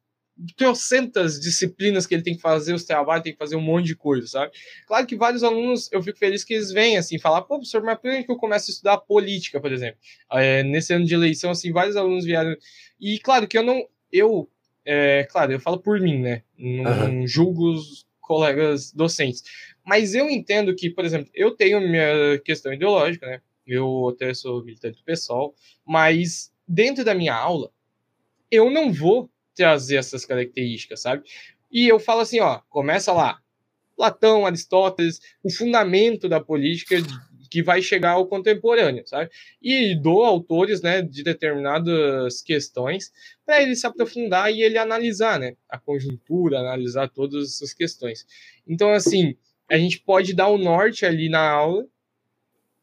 trocentas disciplinas que ele tem que fazer, os trabalhos, tem que fazer um monte de coisa, sabe? Claro que vários alunos, eu fico feliz que eles vêm, assim, falar, pô, professor, mas por que eu começo a estudar política, por exemplo? É, nesse ano de eleição, assim, vários alunos vieram, e claro que eu não, eu, é, claro, eu falo por mim, né? Não uhum. julgo os colegas docentes, mas eu entendo que, por exemplo, eu tenho minha questão ideológica, né? Eu até sou militante do PSOL, mas dentro da minha aula, eu não vou trazer essas características, sabe? E eu falo assim, ó, começa lá, Platão, Aristóteles, o fundamento da política que vai chegar ao contemporâneo, sabe? E dou autores, né, de determinadas questões para ele se aprofundar e ele analisar, né, a conjuntura, analisar todas essas questões. Então, assim, a gente pode dar o norte ali na aula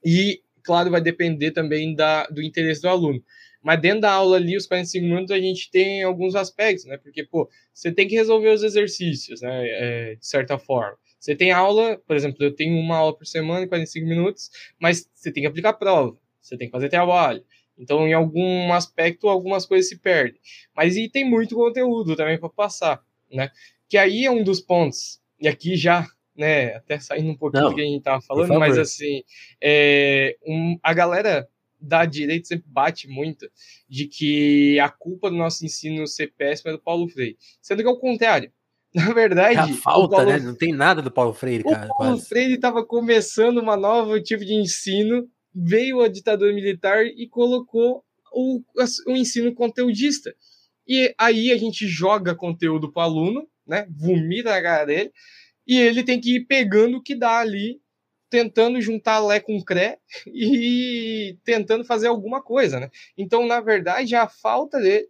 e claro, vai depender também da, do interesse do aluno. Mas dentro da aula ali, os 45 minutos, a gente tem alguns aspectos, né? Porque, pô, você tem que resolver os exercícios, né? É, de certa forma. Você tem aula, por exemplo, eu tenho uma aula por semana, 45 minutos, mas você tem que aplicar prova, você tem que fazer trabalho. Então, em algum aspecto, algumas coisas se perdem. Mas e tem muito conteúdo também para passar, né? Que aí é um dos pontos. E aqui já né, até saindo um pouquinho Não, do que a gente tava falando, mas assim, é, um, a galera da direita sempre bate muito de que a culpa do nosso ensino ser péssimo é do Paulo Freire, sendo que é o contrário. Na verdade, é a falta, Paulo, né? Não tem nada do Paulo Freire, cara. O Paulo quase. Freire estava começando uma nova tipo de ensino, veio a ditadura militar e colocou o, o ensino conteudista. E aí a gente joga conteúdo para o aluno, né? Vomita na cara dele, e ele tem que ir pegando o que dá ali, tentando juntar Lé com Cré e tentando fazer alguma coisa, né? Então, na verdade, a falta dele.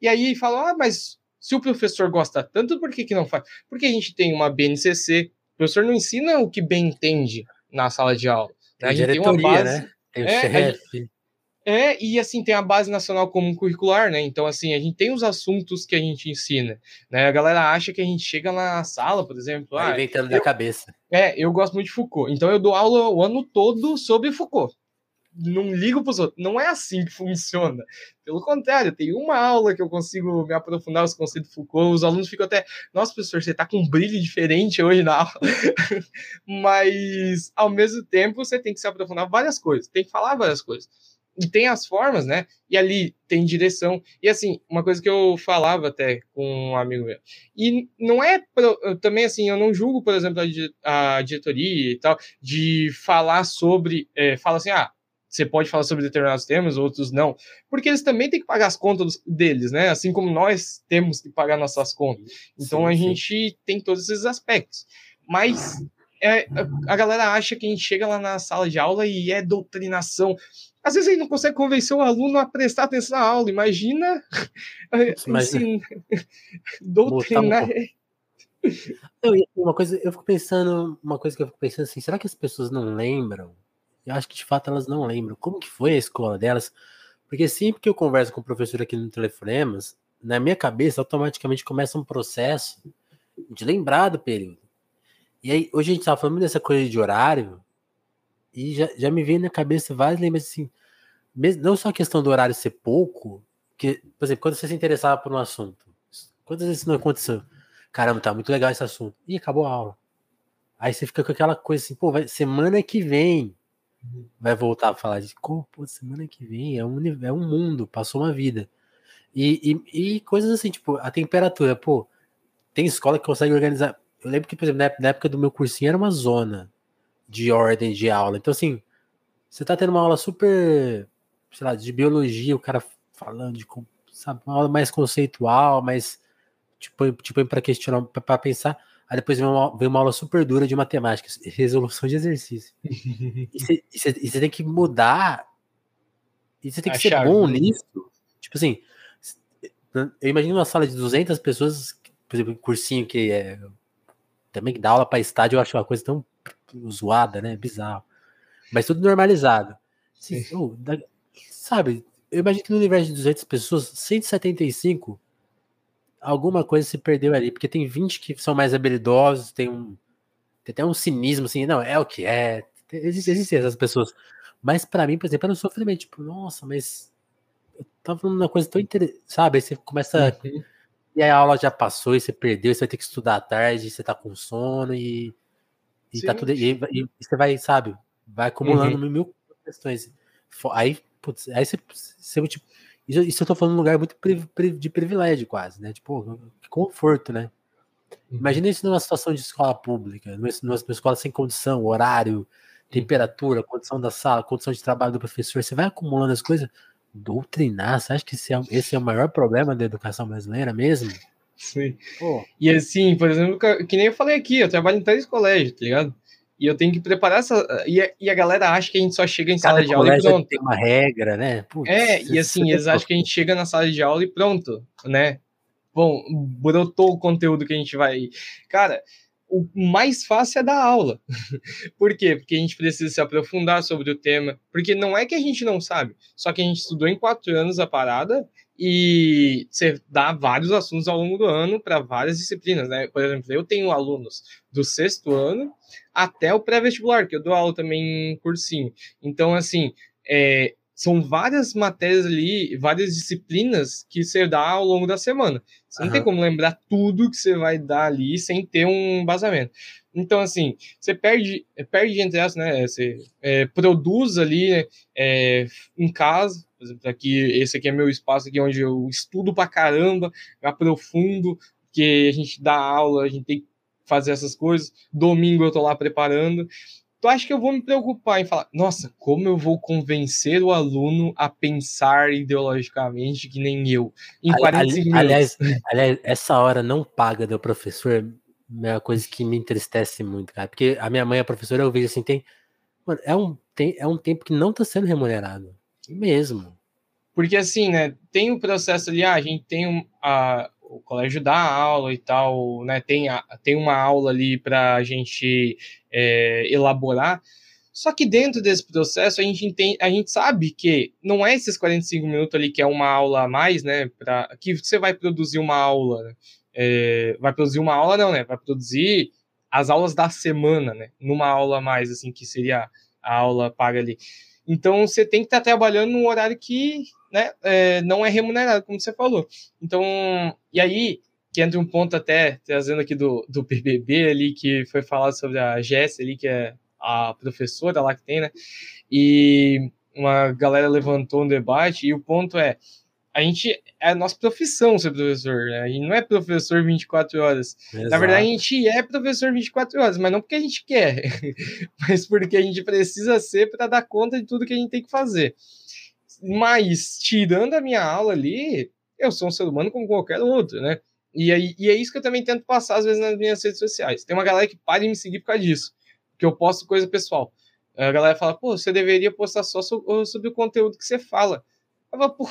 E aí fala, ah, mas se o professor gosta tanto, por que, que não faz? Porque a gente tem uma BNCC, o professor não ensina o que bem entende na sala de aula. Tem a gente tem uma base, né? Tem o é, chefe. É, e assim, tem a Base Nacional Comum Curricular, né? Então, assim, a gente tem os assuntos que a gente ensina, né? A galera acha que a gente chega na sala, por exemplo. ah, inventando eu, da cabeça. É, eu gosto muito de Foucault. Então, eu dou aula o ano todo sobre Foucault não ligo para os outros. Não é assim que funciona. Pelo contrário, tem uma aula que eu consigo me aprofundar os conceitos de Foucault. Os alunos ficam até, nossa, professor, você está com um brilho diferente hoje na aula. Mas, ao mesmo tempo, você tem que se aprofundar várias coisas, tem que falar várias coisas. E tem as formas, né? E ali tem direção. E assim, uma coisa que eu falava até com um amigo meu. E não é também assim, eu não julgo, por exemplo, a, a diretoria e tal, de falar sobre. É, fala assim, ah, você pode falar sobre determinados temas, outros não, porque eles também têm que pagar as contas deles, né? Assim como nós temos que pagar nossas contas. Então sim, a sim. gente tem todos esses aspectos. Mas é, a galera acha que a gente chega lá na sala de aula e é doutrinação. Às vezes a gente não consegue convencer o aluno a prestar atenção na aula. Imagina, assim, doutrinar. Um uma coisa, eu fico pensando, uma coisa que eu fico pensando assim, será que as pessoas não lembram eu acho que de fato elas não lembram como que foi a escola delas, porque sempre que eu converso com o professor aqui no Telefonemas, na minha cabeça automaticamente começa um processo de lembrar do período. E aí, hoje a gente tava falando dessa coisa de horário, e já, já me veio na cabeça várias lembranças assim, mesmo, não só a questão do horário ser pouco, que, por exemplo, quando você se interessava por um assunto, quantas vezes isso não aconteceu? Caramba, tá muito legal esse assunto. E acabou a aula. Aí você fica com aquela coisa assim, pô, vai, semana que vem vai voltar a falar de pô, semana que vem é um, é um mundo, passou uma vida. E, e, e, coisas assim, tipo, a temperatura, pô, tem escola que consegue organizar. Eu lembro que, por exemplo, na época do meu cursinho era uma zona de ordem de aula. Então, assim, você tá tendo uma aula super, sei lá, de biologia, o cara falando de, sabe, uma aula mais conceitual, mais, tipo, tipo para questionar, para pensar. Aí depois vem uma, vem uma aula super dura de matemática, resolução de exercício. e você tem que mudar. E você tem que A ser chave. bom nisso. Tipo assim, eu imagino uma sala de 200 pessoas, por exemplo, um cursinho que é. Também que dá aula para estádio, eu acho uma coisa tão zoada, né? Bizarro. Mas tudo normalizado. Assim, oh, da, sabe, eu imagino que no universo de 200 pessoas, 175 alguma coisa se perdeu ali, porque tem 20 que são mais habilidosos, tem um tem até um cinismo assim, não, é o que é. Existem existe essas pessoas. Mas para mim, por exemplo, era um sofrimento, tipo, nossa, mas eu tava falando uma coisa tão interessante, sabe? Aí você começa. Uhum. E a aula já passou, e você perdeu, você vai ter que estudar à tarde, você tá com sono e. E, tá tudo, e, e, você vai, sabe, vai acumulando uhum. mil questões. Aí, putz, aí você, você tipo, isso, isso eu tô falando num lugar muito de privilégio, quase, né? Tipo, conforto, né? Uhum. Imagina isso numa situação de escola pública, numa, numa escola sem condição, horário, temperatura, condição da sala, condição de trabalho do professor. Você vai acumulando as coisas. Doutrinar, você acha que esse é, esse é o maior problema da educação brasileira mesmo? Sim. Pô. E assim, por exemplo, que nem eu falei aqui, eu trabalho em três colégios, tá ligado? E eu tenho que preparar essa. E a, e a galera acha que a gente só chega em Cada sala de aula e pronto. Tem uma regra, né? Putz, é, e assim, eles acham que a gente chega na sala de aula e pronto, né? Bom, brotou o conteúdo que a gente vai. Cara, o mais fácil é dar aula. Por quê? Porque a gente precisa se aprofundar sobre o tema. Porque não é que a gente não sabe, só que a gente estudou em quatro anos a parada e você dá vários assuntos ao longo do ano para várias disciplinas, né? Por exemplo, eu tenho alunos do sexto ano até o pré-vestibular, que eu dou aula também em cursinho. Então, assim, é, são várias matérias ali, várias disciplinas que você dá ao longo da semana. Você não tem como lembrar tudo que você vai dar ali sem ter um embasamento. Então, assim, você perde, perde entre as, né? Você é, produz ali né, é, em casa, por exemplo, aqui, esse aqui é meu espaço aqui onde eu estudo pra caramba, aprofundo, que a gente dá aula, a gente tem que fazer essas coisas. Domingo eu tô lá preparando. Tu acha que eu vou me preocupar em falar, nossa, como eu vou convencer o aluno a pensar ideologicamente que nem eu? Em 45 ali, aliás, aliás, essa hora não paga do professor é uma coisa que me entristece muito, cara. Porque a minha mãe é professora, eu vejo assim, tem. Mano, é um, tem, é um tempo que não está sendo remunerado. Mesmo. Porque assim, né? Tem o processo ali, ah, a gente tem um, a, o colégio dá aula e tal, né? Tem, a, tem uma aula ali para a gente é, elaborar. Só que dentro desse processo a gente entende, a gente sabe que não é esses 45 minutos ali que é uma aula a mais, né? Pra, que você vai produzir uma aula, né? É, vai produzir uma aula, não, né? Vai produzir as aulas da semana, né? Numa aula a mais, assim, que seria a aula paga ali. Então você tem que estar tá trabalhando num horário que né, é, não é remunerado, como você falou. Então, e aí que entra um ponto até trazendo aqui do, do PBB ali que foi falado sobre a Jéssica ali que é a professora lá que tem, né? E uma galera levantou um debate, e o ponto é: a gente é a nossa profissão ser professor, né? A gente não é professor 24 horas. Exato. Na verdade, a gente é professor 24 horas, mas não porque a gente quer, mas porque a gente precisa ser para dar conta de tudo que a gente tem que fazer. Mas, tirando a minha aula ali, eu sou um ser humano como qualquer outro, né? E, aí, e é isso que eu também tento passar, às vezes, nas minhas redes sociais. Tem uma galera que para de me seguir por causa disso que eu posto coisa pessoal. A galera fala, pô, você deveria postar só sobre, sobre o conteúdo que você fala. Eu falo, pô,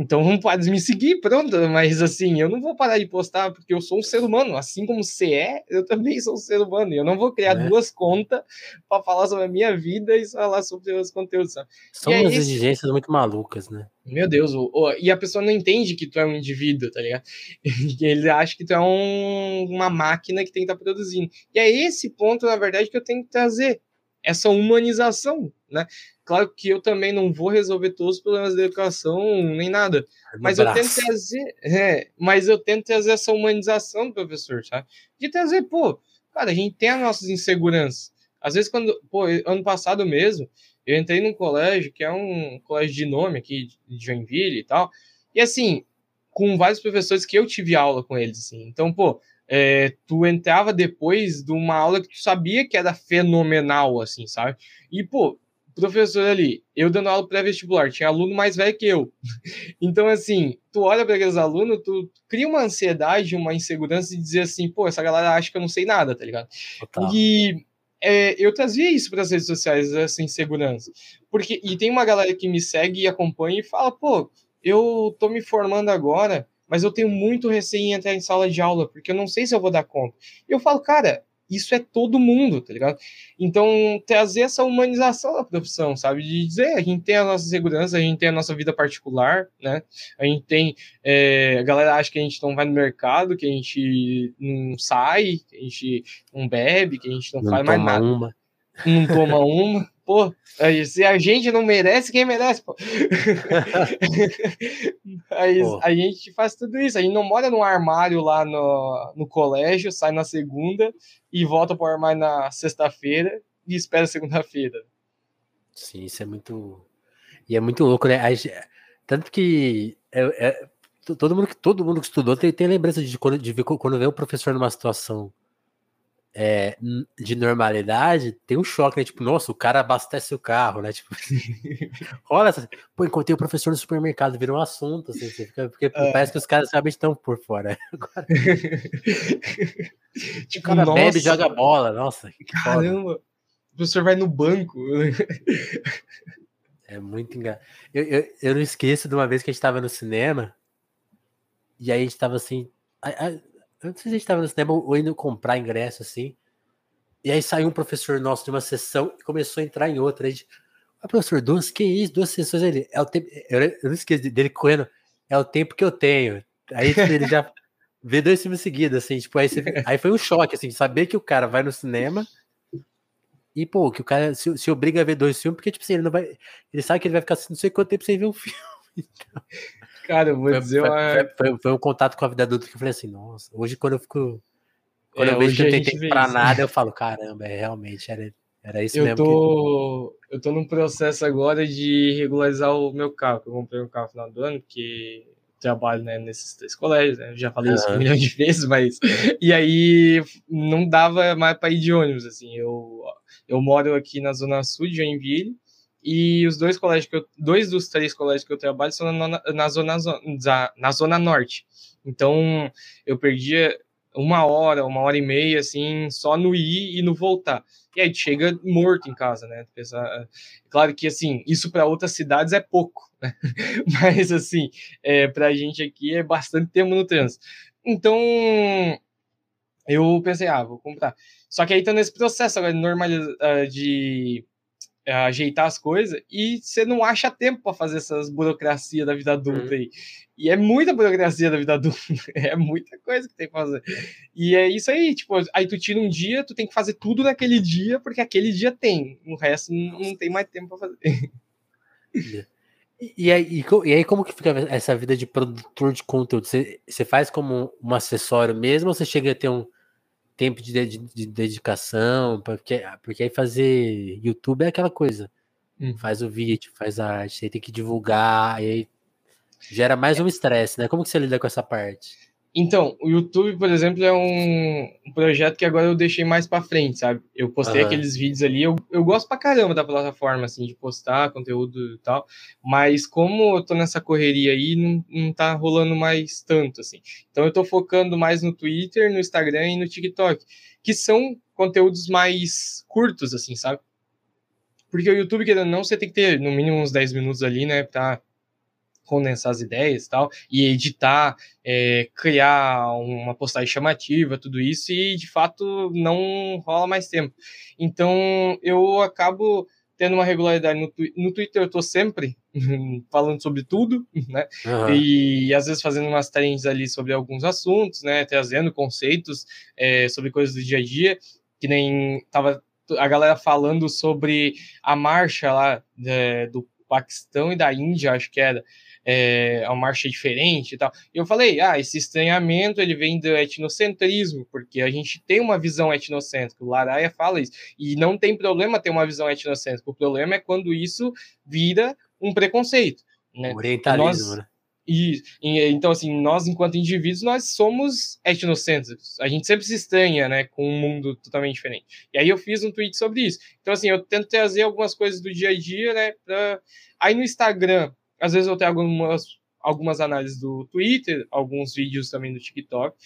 então não pode me seguir, pronto. Mas assim, eu não vou parar de postar porque eu sou um ser humano. Assim como você é, eu também sou um ser humano. Eu não vou criar é. duas contas para falar sobre a minha vida e falar sobre os conteúdos. Sabe? São umas exigências muito malucas, né? Meu Deus, e a pessoa não entende que tu é um indivíduo, tá ligado? Ele acha que tu é um, uma máquina que tem que estar tá produzindo. E é esse ponto, na verdade, que eu tenho que trazer. Essa humanização, né? Claro que eu também não vou resolver todos os problemas da educação, nem nada. Mas eu tento trazer. É, mas eu tento trazer essa humanização do professor, sabe? De trazer, pô, cara, a gente tem as nossas inseguranças. Às vezes, quando. Pô, ano passado mesmo, eu entrei num colégio que é um colégio de nome aqui de Joinville e tal. E assim, com vários professores que eu tive aula com eles, assim. Então, pô, é, tu entrava depois de uma aula que tu sabia que era fenomenal, assim, sabe? E, pô, professor ali, eu dando aula pré-vestibular, tinha aluno mais velho que eu. Então, assim, tu olha para aqueles alunos, tu cria uma ansiedade, uma insegurança de dizer assim, pô, essa galera acha que eu não sei nada, tá ligado? Total. E é, eu trazia isso para as redes sociais, essa insegurança. Porque, e tem uma galera que me segue e acompanha e fala, pô, eu tô me formando agora, mas eu tenho muito receio em entrar em sala de aula, porque eu não sei se eu vou dar conta. E eu falo, cara, isso é todo mundo, tá ligado? Então, trazer essa humanização da profissão, sabe? De dizer, a gente tem a nossa segurança, a gente tem a nossa vida particular, né? A gente tem. É, a galera acha que a gente não vai no mercado, que a gente não sai, que a gente não bebe, que a gente não, não faz mais nada. Uma. Não toma uma. Pô, se a gente não merece, quem merece, pô? aí, pô. a gente faz tudo isso. A gente não mora num armário lá no, no colégio, sai na segunda e volta pro armário na sexta-feira e espera segunda-feira. Sim, isso é muito. E é muito louco, né? Tanto que é, é, todo, mundo, todo mundo que estudou tem, tem lembrança de quando, de ver quando vê o professor numa situação é, de normalidade, tem um choque, né? Tipo, nossa, o cara abastece o carro, né? Tipo, olha, pô, encontrei o professor no supermercado, virou um assunto, assim, fica, porque é. parece que os caras realmente estão por fora. Agora, tipo, o cara nossa, bebe e joga bola, nossa. Caramba, foda. o professor vai no banco. é muito engraçado. Eu, eu, eu não esqueço de uma vez que a gente tava no cinema, e aí a gente tava assim. A, a, Antes a gente estava no cinema ou indo comprar ingresso assim. E aí saiu um professor nosso de uma sessão e começou a entrar em outra. A gente, ah, professor, duas, que isso? Duas sessões ele. É o tempo. Eu, eu não esqueço dele correndo. É o tempo que eu tenho. Aí ele já vê dois filmes seguidos, assim, tipo, aí, você, aí foi um choque, assim, saber que o cara vai no cinema e, pô, que o cara se, se obriga a ver dois filmes, porque, tipo assim, ele não vai. Ele sabe que ele vai ficar não sei quanto tempo sem ver um filme. Então, Cara, eu vou foi, dizer foi, uma... foi, foi, um contato com a vida adulta que eu falei assim, nossa, hoje quando eu fico. Quando é, eu vejo que eu tenho tempo pra isso. nada, eu falo, caramba, é realmente, era, era isso eu mesmo. Tô, que... Eu tô num processo agora de regularizar o meu carro. Eu comprei um carro no final do ano, porque trabalho né, nesses três colégios, né? Eu já falei uhum. isso um milhão de vezes, mas. E aí não dava mais para ir de ônibus, assim. Eu, eu moro aqui na zona sul de Joinville e os dois colégios que eu, dois dos três colégios que eu trabalho são na, na, zona, na zona norte. Então eu perdia uma hora, uma hora e meia, assim, só no ir e no voltar. E aí chega morto em casa, né? Claro que, assim, isso para outras cidades é pouco, né? Mas, assim, é, para a gente aqui é bastante tempo no trânsito. Então, eu pensei, ah, vou comprar. Só que aí tá nesse processo agora de normalizar, ah, de é, ajeitar as coisas e você não acha tempo para fazer essas burocracias da vida adulta uhum. aí. E é muita burocracia da vida adulta, é muita coisa que tem que fazer. E é isso aí, tipo, aí tu tira um dia, tu tem que fazer tudo naquele dia, porque aquele dia tem, o resto não, não tem mais tempo para fazer. E aí, e aí, como que fica essa vida de produtor de conteúdo? Você, você faz como um acessório mesmo ou você chega a ter um, tempo de, de, de, dedicação, porque, porque aí fazer YouTube é aquela coisa. Hum. Faz o vídeo, faz a arte, aí tem que divulgar, e aí gera mais um estresse, né? Como que você lida com essa parte? Então, o YouTube, por exemplo, é um projeto que agora eu deixei mais para frente, sabe? Eu postei uhum. aqueles vídeos ali, eu, eu gosto pra caramba da plataforma, assim, de postar conteúdo e tal, mas como eu tô nessa correria aí, não, não tá rolando mais tanto, assim. Então eu tô focando mais no Twitter, no Instagram e no TikTok, que são conteúdos mais curtos, assim, sabe? Porque o YouTube, querendo ou não, você tem que ter no mínimo uns 10 minutos ali, né, pra condensar as ideias e tal, e editar, é, criar uma postagem chamativa, tudo isso, e de fato não rola mais tempo. Então eu acabo tendo uma regularidade no, no Twitter, eu tô sempre falando sobre tudo, né? Uhum. E às vezes fazendo umas trends ali sobre alguns assuntos, né? Trazendo conceitos é, sobre coisas do dia a dia, que nem tava a galera falando sobre a marcha lá é, do Paquistão e da Índia, acho que era, é, uma marcha diferente e tal. E eu falei, ah, esse estranhamento ele vem do etnocentrismo, porque a gente tem uma visão etnocêntrica. O Laraia fala isso. E não tem problema ter uma visão etnocêntrica. O problema é quando isso vira um preconceito. Né? Orientalismo, nós, né? E, e, então, assim, nós, enquanto indivíduos, nós somos etnocêntricos. A gente sempre se estranha, né, com um mundo totalmente diferente. E aí eu fiz um tweet sobre isso. Então, assim, eu tento trazer algumas coisas do dia a dia, né, pra... Aí no Instagram, às vezes eu tenho algumas, algumas análises do Twitter, alguns vídeos também do TikTok.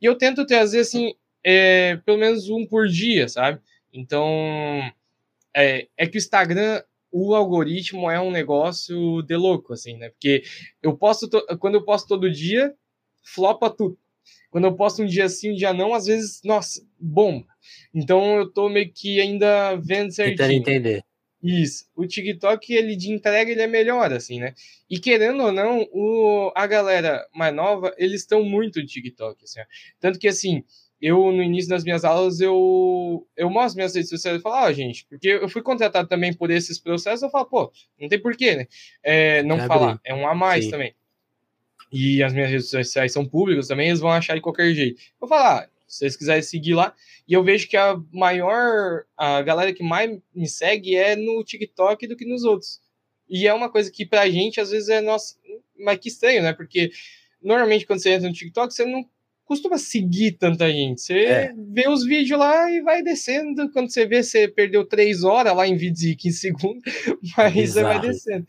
E eu tento trazer, assim, é, pelo menos um por dia, sabe? Então, é, é que o Instagram, o algoritmo é um negócio de louco, assim, né? Porque eu posto, quando eu posto todo dia, flopa tudo. Quando eu posto um dia sim, um dia não, às vezes, nossa, bomba. Então eu tô meio que ainda vendo certinho. Tentando entender. Isso. O TikTok, ele de entrega, ele é melhor, assim, né? E querendo ou não, o, a galera mais nova, eles estão muito de TikTok, assim. Ó. Tanto que, assim, eu, no início das minhas aulas, eu, eu mostro minhas redes sociais e falo, ah, gente, porque eu fui contratado também por esses processos, eu falo, pô, não tem porquê, né? É, não falar, é um a mais Sim. também. E as minhas redes sociais são públicas também, eles vão achar de qualquer jeito. Eu falo, ah, se vocês quiserem seguir lá. E eu vejo que a maior, a galera que mais me segue é no TikTok do que nos outros. E é uma coisa que pra gente, às vezes, é nossa, mas que estranho, né? Porque normalmente quando você entra no TikTok, você não costuma seguir tanta gente. Você é. vê os vídeos lá e vai descendo. Quando você vê, você perdeu três horas lá em vídeos de 15 segundos, mas Exato. você vai descendo.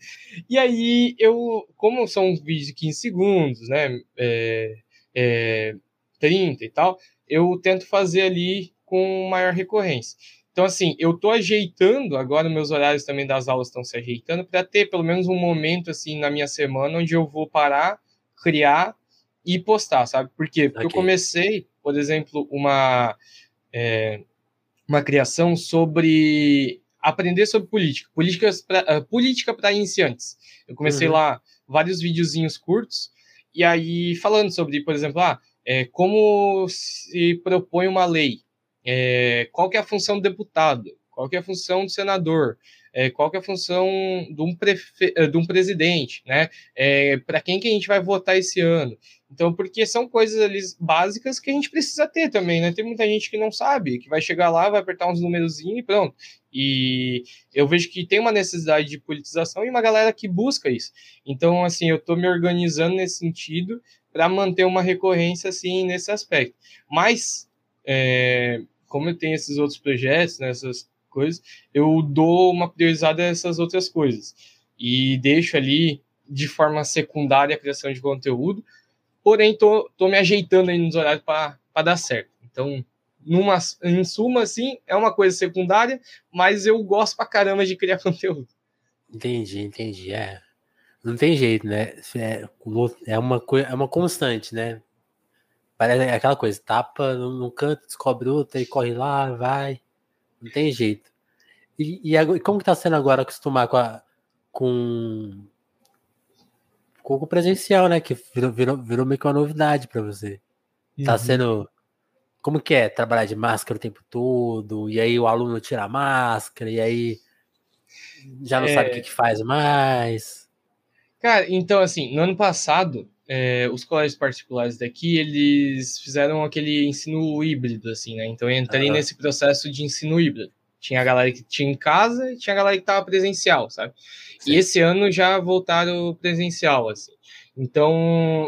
E aí, eu, como são vídeos de 15 segundos, né? É, é, 30 e tal, eu tento fazer ali com maior recorrência. Então, assim, eu estou ajeitando, agora meus horários também das aulas estão se ajeitando, para ter pelo menos um momento, assim, na minha semana, onde eu vou parar, criar e postar, sabe? Por quê? Porque okay. eu comecei, por exemplo, uma, é, uma criação sobre aprender sobre política, políticas pra, uh, política para iniciantes. Eu comecei uhum. lá vários videozinhos curtos, e aí falando sobre, por exemplo, ah, é, como se propõe uma lei, é, qual que é a função do deputado, qual que é a função do senador, é, qual que é a função de um, prefe... É, de um presidente, né? É, para quem que a gente vai votar esse ano. Então, porque são coisas ali básicas que a gente precisa ter também, né? Tem muita gente que não sabe, que vai chegar lá, vai apertar uns númerozinhos e pronto. E eu vejo que tem uma necessidade de politização e uma galera que busca isso. Então, assim, eu estou me organizando nesse sentido para manter uma recorrência assim nesse aspecto. Mas é, como eu tenho esses outros projetos, né, coisas, eu dou uma priorizada a essas outras coisas e deixo ali de forma secundária a criação de conteúdo. Porém, tô, tô me ajeitando aí nos horários para dar certo. Então, numa, em suma, assim, é uma coisa secundária, mas eu gosto pra caramba de criar conteúdo. Entendi, entendi. É, não tem jeito, né? É, é uma, é uma constante, né? Parece aquela coisa, tapa num canto, descobre outra e corre lá, vai. Não tem jeito. E, e como que tá sendo agora acostumar com, a, com, com o presencial, né? Que virou, virou, virou meio que uma novidade para você. Tá uhum. sendo. Como que é trabalhar de máscara o tempo todo? E aí o aluno tira a máscara, e aí já não é... sabe o que, que faz mais. Cara, então assim, no ano passado, é, os colégios particulares daqui, eles fizeram aquele ensino híbrido, assim, né? Então eu entrei uhum. nesse processo de ensino híbrido. Tinha a galera que tinha em casa e tinha a galera que estava presencial, sabe? Sim. E esse ano já voltaram presencial, assim. Então,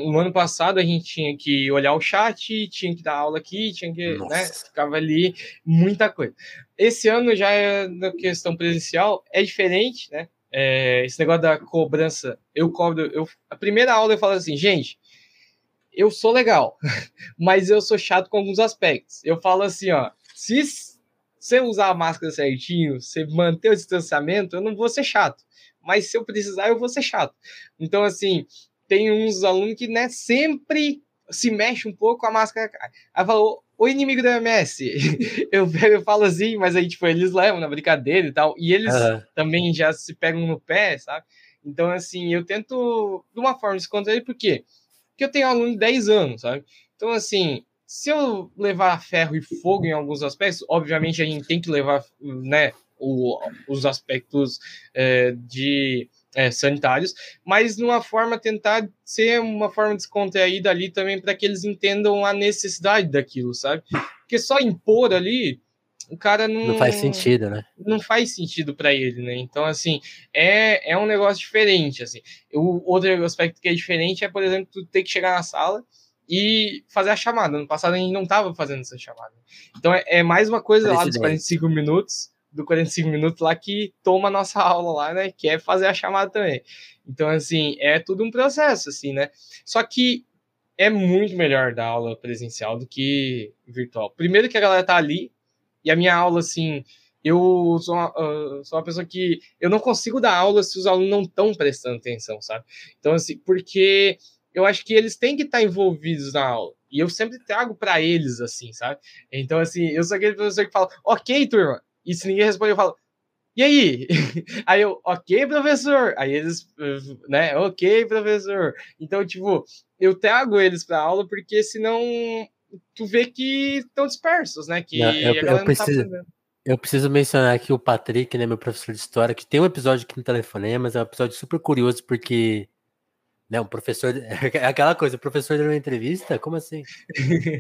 no ano passado a gente tinha que olhar o chat, tinha que dar aula aqui, tinha que, né, Nossa. né, ficava ali muita coisa. Esse ano já é na questão presencial é diferente, né? É, esse negócio da cobrança, eu cobro, eu a primeira aula eu falo assim, gente, eu sou legal, mas eu sou chato com alguns aspectos. Eu falo assim, ó, se você usar a máscara certinho, você manter o distanciamento, eu não vou ser chato. Mas se eu precisar, eu vou ser chato. Então, assim, tem uns alunos que né, sempre se mexe um pouco, a máscara cai. Aí falou, o inimigo do MS. eu, eu falo assim, mas aí, tipo, eles levam na brincadeira e tal. E eles uhum. também já se pegam no pé, sabe? Então, assim, eu tento, de uma forma, descontrair, por quê? Porque eu tenho aluno de 10 anos, sabe? Então, assim, se eu levar ferro e fogo em alguns aspectos, obviamente a gente tem que levar, né, o, os aspectos é, de é, sanitários, mas numa forma tentar ser uma forma descontraída ali também para que eles entendam a necessidade daquilo, sabe? Porque só impor ali, o cara não. Não faz sentido, né? Não faz sentido para ele, né? Então, assim, é, é um negócio diferente, assim. O outro aspecto que é diferente é, por exemplo, tu ter que chegar na sala e fazer a chamada. No passado a gente não estava fazendo essa chamada. Então é, é mais uma coisa lá dos 45 minutos do 45 minutos lá que toma a nossa aula lá, né? Que é fazer a chamada também. Então, assim, é tudo um processo, assim, né? Só que é muito melhor dar aula presencial do que virtual. Primeiro que a galera tá ali, e a minha aula, assim, eu sou uma, uh, sou uma pessoa que eu não consigo dar aula se os alunos não estão prestando atenção, sabe? Então, assim, porque eu acho que eles têm que estar envolvidos na aula. E eu sempre trago para eles, assim, sabe? Então, assim, eu sou aquele professor que fala, ok, turma, e se ninguém responder, eu falo, e aí? Aí eu, ok, professor. Aí eles, né, ok, professor. Então, tipo, eu trago eles para aula porque senão tu vê que estão dispersos, né? Que não, eu, eu, tá preciso, tá eu preciso mencionar aqui o Patrick, né, meu professor de história, que tem um episódio aqui no Telefonemas, é um episódio super curioso porque né, um professor. É aquela coisa, o professor deu uma entrevista? Como assim?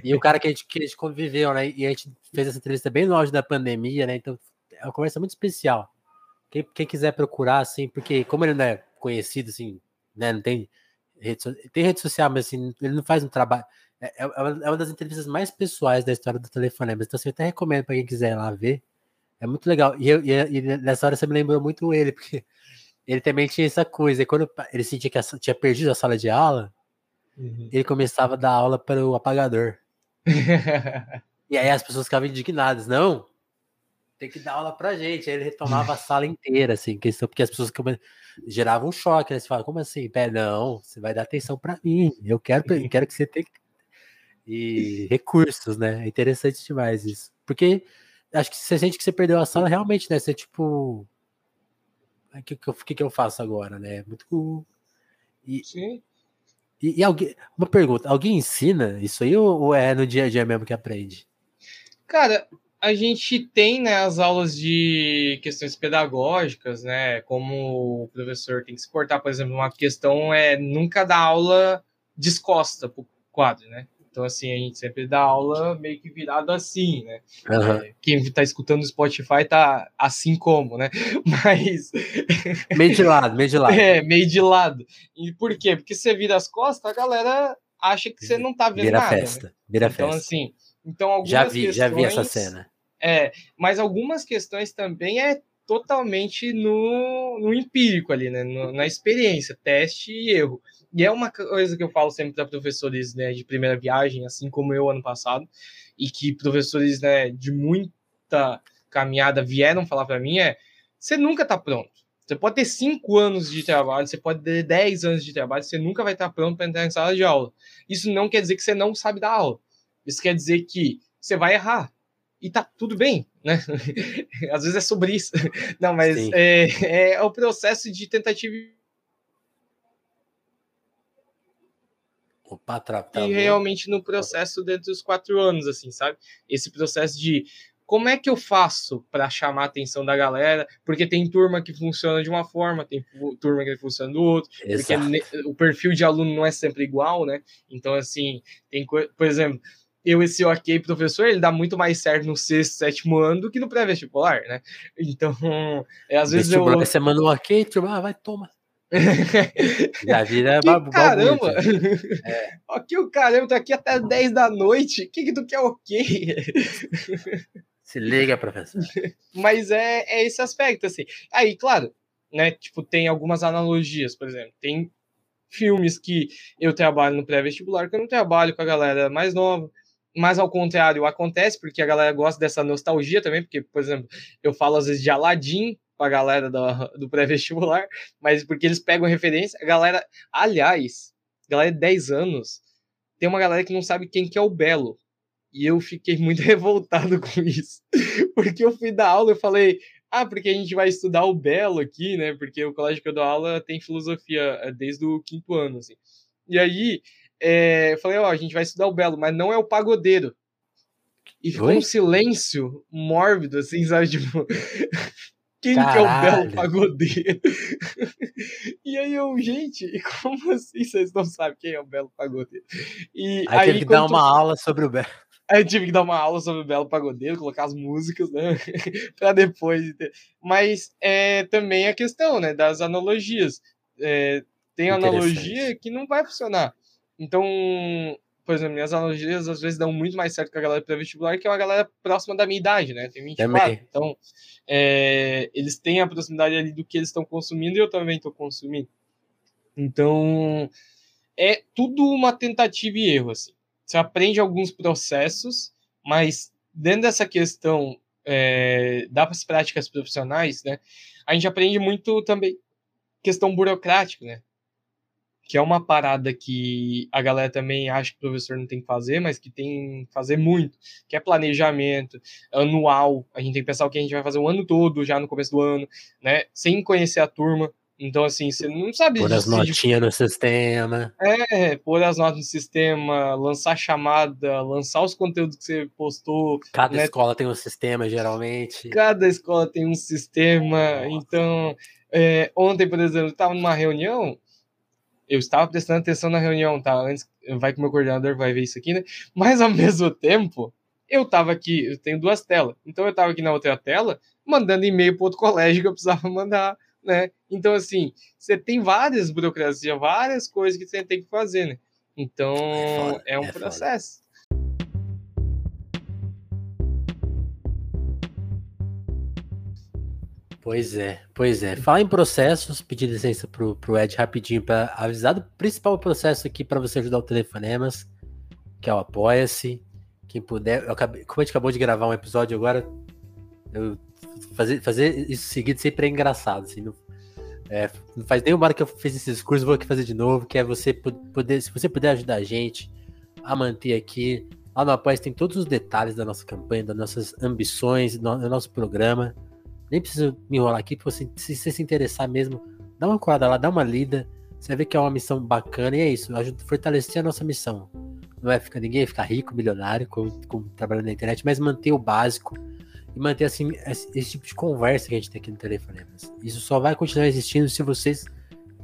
E o cara que a, gente, que a gente conviveu, né? E a gente fez essa entrevista bem longe da pandemia, né? Então é uma conversa muito especial. Quem, quem quiser procurar, assim, porque como ele não é conhecido, assim, né? Não tem rede, tem rede social, mas assim, ele não faz um trabalho. É, é, é uma das entrevistas mais pessoais da história do telefonema. Então, assim, eu até recomendo para quem quiser lá ver. É muito legal. E, eu, e, e nessa hora você me lembrou muito ele, porque ele também tinha essa coisa. E quando ele sentia que tinha perdido a sala de aula, uhum. ele começava a dar aula para o apagador. e aí as pessoas ficavam indignadas. Não, tem que dar aula pra gente. Aí ele retomava a sala inteira, assim, questão, porque as pessoas geravam um choque, né? Você fala, como assim? Pé, não, você vai dar atenção para mim. Eu quero, eu quero que você tenha e recursos, né? É interessante demais isso. Porque acho que você sente que você perdeu a sala realmente, né? Você tipo o que, que, que, eu faço agora, né? Muito. E, Sim. E, e, alguém, uma pergunta: alguém ensina isso aí ou, é no dia a dia mesmo que aprende? Cara, a gente tem né, as aulas de questões pedagógicas, né? Como o professor tem que se portar, por exemplo, uma questão é nunca dar aula descosta para o quadro, né? Então, assim, a gente sempre dá aula meio que virado assim, né? Uhum. Quem está escutando no Spotify tá assim como, né? Mas. Meio de lado, meio de lado. É, meio de lado. E por quê? Porque você vira as costas, a galera acha que você não tá vendo vira nada. Né? Festa, né? Vira então, festa. assim, então algumas já vi, questões, já vi essa cena. É, mas algumas questões também é totalmente no, no empírico ali, né? No, na experiência, teste e erro. E é uma coisa que eu falo sempre para professores né, de primeira viagem, assim como eu ano passado, e que professores né, de muita caminhada vieram falar para mim é: você nunca está pronto. Você pode ter cinco anos de trabalho, você pode ter 10 anos de trabalho, você nunca vai estar pronto para entrar em sala de aula. Isso não quer dizer que você não sabe dar aula. Isso quer dizer que você vai errar. E tá tudo bem, né? Às vezes é sobre isso. Não, mas é, é o processo de tentativa Opa, tra e realmente no processo dentro dos quatro anos, assim, sabe? Esse processo de como é que eu faço para chamar a atenção da galera? Porque tem turma que funciona de uma forma, tem turma que funciona do outro, Exato. porque o perfil de aluno não é sempre igual, né? Então, assim, tem por exemplo, eu, esse ok professor, ele dá muito mais certo no sexto, sétimo ano do que no pré-vestibular, né? Então, é, às vezes eu. Você manda um ok, turma, ah, vai, toma. Já vira babu, Caramba! É. Ok, o caramba, tô aqui até 10 da noite. O que, que tu quer ok? Se liga, professor. Mas é, é esse aspecto, assim. Aí, claro, né? Tipo, tem algumas analogias, por exemplo. Tem filmes que eu trabalho no pré-vestibular que eu não trabalho com a galera mais nova. Mas ao contrário, acontece porque a galera gosta dessa nostalgia também, porque, por exemplo, eu falo às vezes de Aladdin, com a galera do, do pré-vestibular, mas porque eles pegam referência. A galera, aliás, galera de 10 anos, tem uma galera que não sabe quem que é o Belo. E eu fiquei muito revoltado com isso. Porque eu fui dar aula e falei, ah, porque a gente vai estudar o Belo aqui, né? Porque o colégio que eu dou aula tem filosofia eh, desde o quinto ano, assim. E aí, é, eu falei, ó, oh, a gente vai estudar o Belo, mas não é o pagodeiro. E ficou Oi? um silêncio mórbido, assim, sabe? Tipo, quem Caralho. que é o belo pagodeiro? e aí eu, gente, como assim vocês não sabem quem é o belo pagodeiro? E aí, aí teve que dar uma aula sobre o belo. Aí eu tive que dar uma aula sobre o Belo Pagodeiro, colocar as músicas, né? para depois. Mas é também a questão, né? Das analogias. É, tem analogia que não vai funcionar. Então, por exemplo, minhas analogias às vezes dão muito mais certo com a galera pré-vestibular, que é uma galera próxima da minha idade, né? Tem 24. Também. Então, é, eles têm a proximidade ali do que eles estão consumindo e eu também estou consumindo. Então, é tudo uma tentativa e erro, assim. Você aprende alguns processos, mas dentro dessa questão é, das práticas profissionais, né? A gente aprende muito também questão burocrática, né? Que é uma parada que a galera também acha que o professor não tem que fazer, mas que tem que fazer muito, que é planejamento anual. A gente tem que pensar o que a gente vai fazer o ano todo, já no começo do ano, né? Sem conhecer a turma. Então, assim, você não sabe. Pôr as notinhas no sistema. É, pôr as notas no sistema, lançar chamada, lançar os conteúdos que você postou. Cada né? escola tem um sistema, geralmente. Cada escola tem um sistema. Nossa. Então, é, ontem, por exemplo, eu estava numa reunião eu estava prestando atenção na reunião, tá? Antes, vai que o meu coordenador vai ver isso aqui, né? Mas ao mesmo tempo, eu estava aqui, eu tenho duas telas. Então eu estava aqui na outra tela, mandando e-mail para outro colégio que eu precisava mandar, né? Então, assim, você tem várias burocracias, várias coisas que você tem que fazer, né? Então, é, foda, é um é processo. Foda. Pois é, pois é. Fala em processos, pedir licença pro, pro Ed rapidinho para avisar do principal processo aqui para você ajudar o Telefonemas, que é o Apoia-se. Quem puder, acabei, como a gente acabou de gravar um episódio agora, eu fazer, fazer isso seguido sempre é engraçado, assim, não, é, não faz nem uma hora que eu fiz esse discurso, vou aqui fazer de novo, que é você poder, se você puder ajudar a gente a manter aqui, lá no Apoia tem todos os detalhes da nossa campanha, das nossas ambições, do nosso programa, nem preciso me enrolar aqui, porque se, você se interessar mesmo, dá uma colada lá, dá uma lida. Você ver que é uma missão bacana e é isso, ajuda a fortalecer a nossa missão. Não é ficar ninguém ficar rico, milionário, como, como trabalhando na internet, mas manter o básico e manter assim esse, esse, tipo de conversa que a gente tem aqui no telefone. Isso só vai continuar existindo se vocês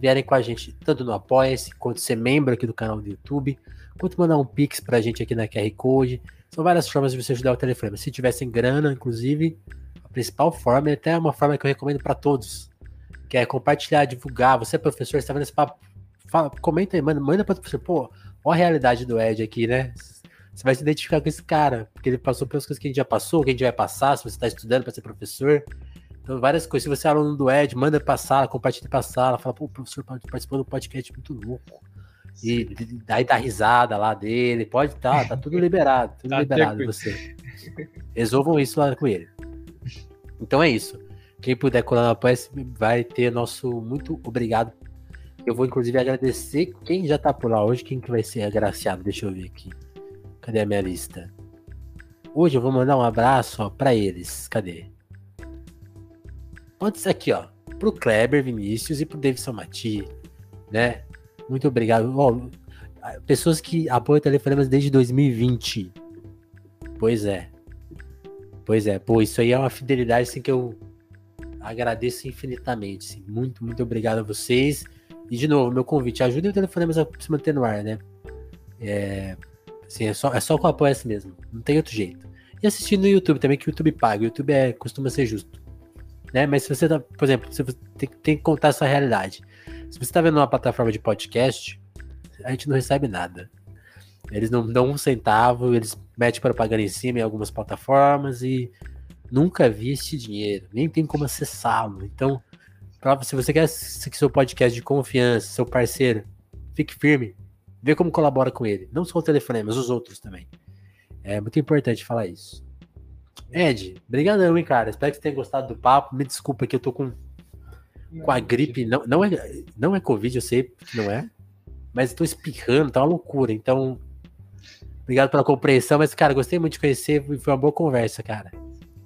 vierem com a gente, tanto no Apoia-se, quanto ser membro aqui do canal do YouTube, quanto mandar um Pix pra gente aqui na QR Code. São várias formas de você ajudar o telefone. Se tivessem grana, inclusive, principal forma, e até uma forma que eu recomendo para todos, que é compartilhar, divulgar. Você é professor, está vendo esse papo? Fala, comenta aí, manda, manda para o professor. Pô, olha a realidade do Ed aqui, né? Você vai se identificar com esse cara, porque ele passou pelas coisas que a gente já passou, que a gente vai passar, se você está estudando para ser professor. Então, várias coisas. Se você é aluno do Ed, manda pra sala, compartilha pra sala, fala, pô, o professor participou do podcast muito louco. E daí dá risada lá dele, pode tá, tá tudo liberado, tudo tá liberado você. Resolvam isso lá com ele. Então é isso. Quem puder colar no apoia vai ter nosso muito obrigado. Eu vou inclusive agradecer quem já tá por lá hoje, quem que vai ser agraciado. Deixa eu ver aqui. Cadê a minha lista? Hoje eu vou mandar um abraço para eles. Cadê? Pode ser aqui, ó. Pro Kleber Vinícius e pro Davidson Mati, né? Muito obrigado. Ó, pessoas que apoiam telefonemas desde 2020. Pois é. Pois é. Pô, isso aí é uma fidelidade assim, que eu agradeço infinitamente. Assim. Muito, muito obrigado a vocês. E de novo, meu convite, ajudem o telefonemas a se manter no ar, né? É, assim, é, só, é só com apoio assim mesmo. Não tem outro jeito. E assistir no YouTube também, que o YouTube paga. O YouTube é, costuma ser justo. Né? Mas se você tá, por exemplo, você tem, tem que contar essa realidade. Se você está vendo uma plataforma de podcast, a gente não recebe nada. Eles não dão um centavo, eles metem propaganda em cima em algumas plataformas e nunca vi esse dinheiro, nem tem como acessá-lo. Então, se você quer que seu podcast de confiança, seu parceiro, fique firme, vê como colabora com ele. Não só o telefone, mas os outros também. É muito importante falar isso. Ed, brigadão, hein, cara. Espero que você tenha gostado do papo. Me desculpa que eu tô com, com a gripe. Não, não, é, não é Covid, eu sei que não é mas estou espirrando, tá uma loucura. Então, obrigado pela compreensão, mas, cara, gostei muito de conhecer, foi uma boa conversa, cara.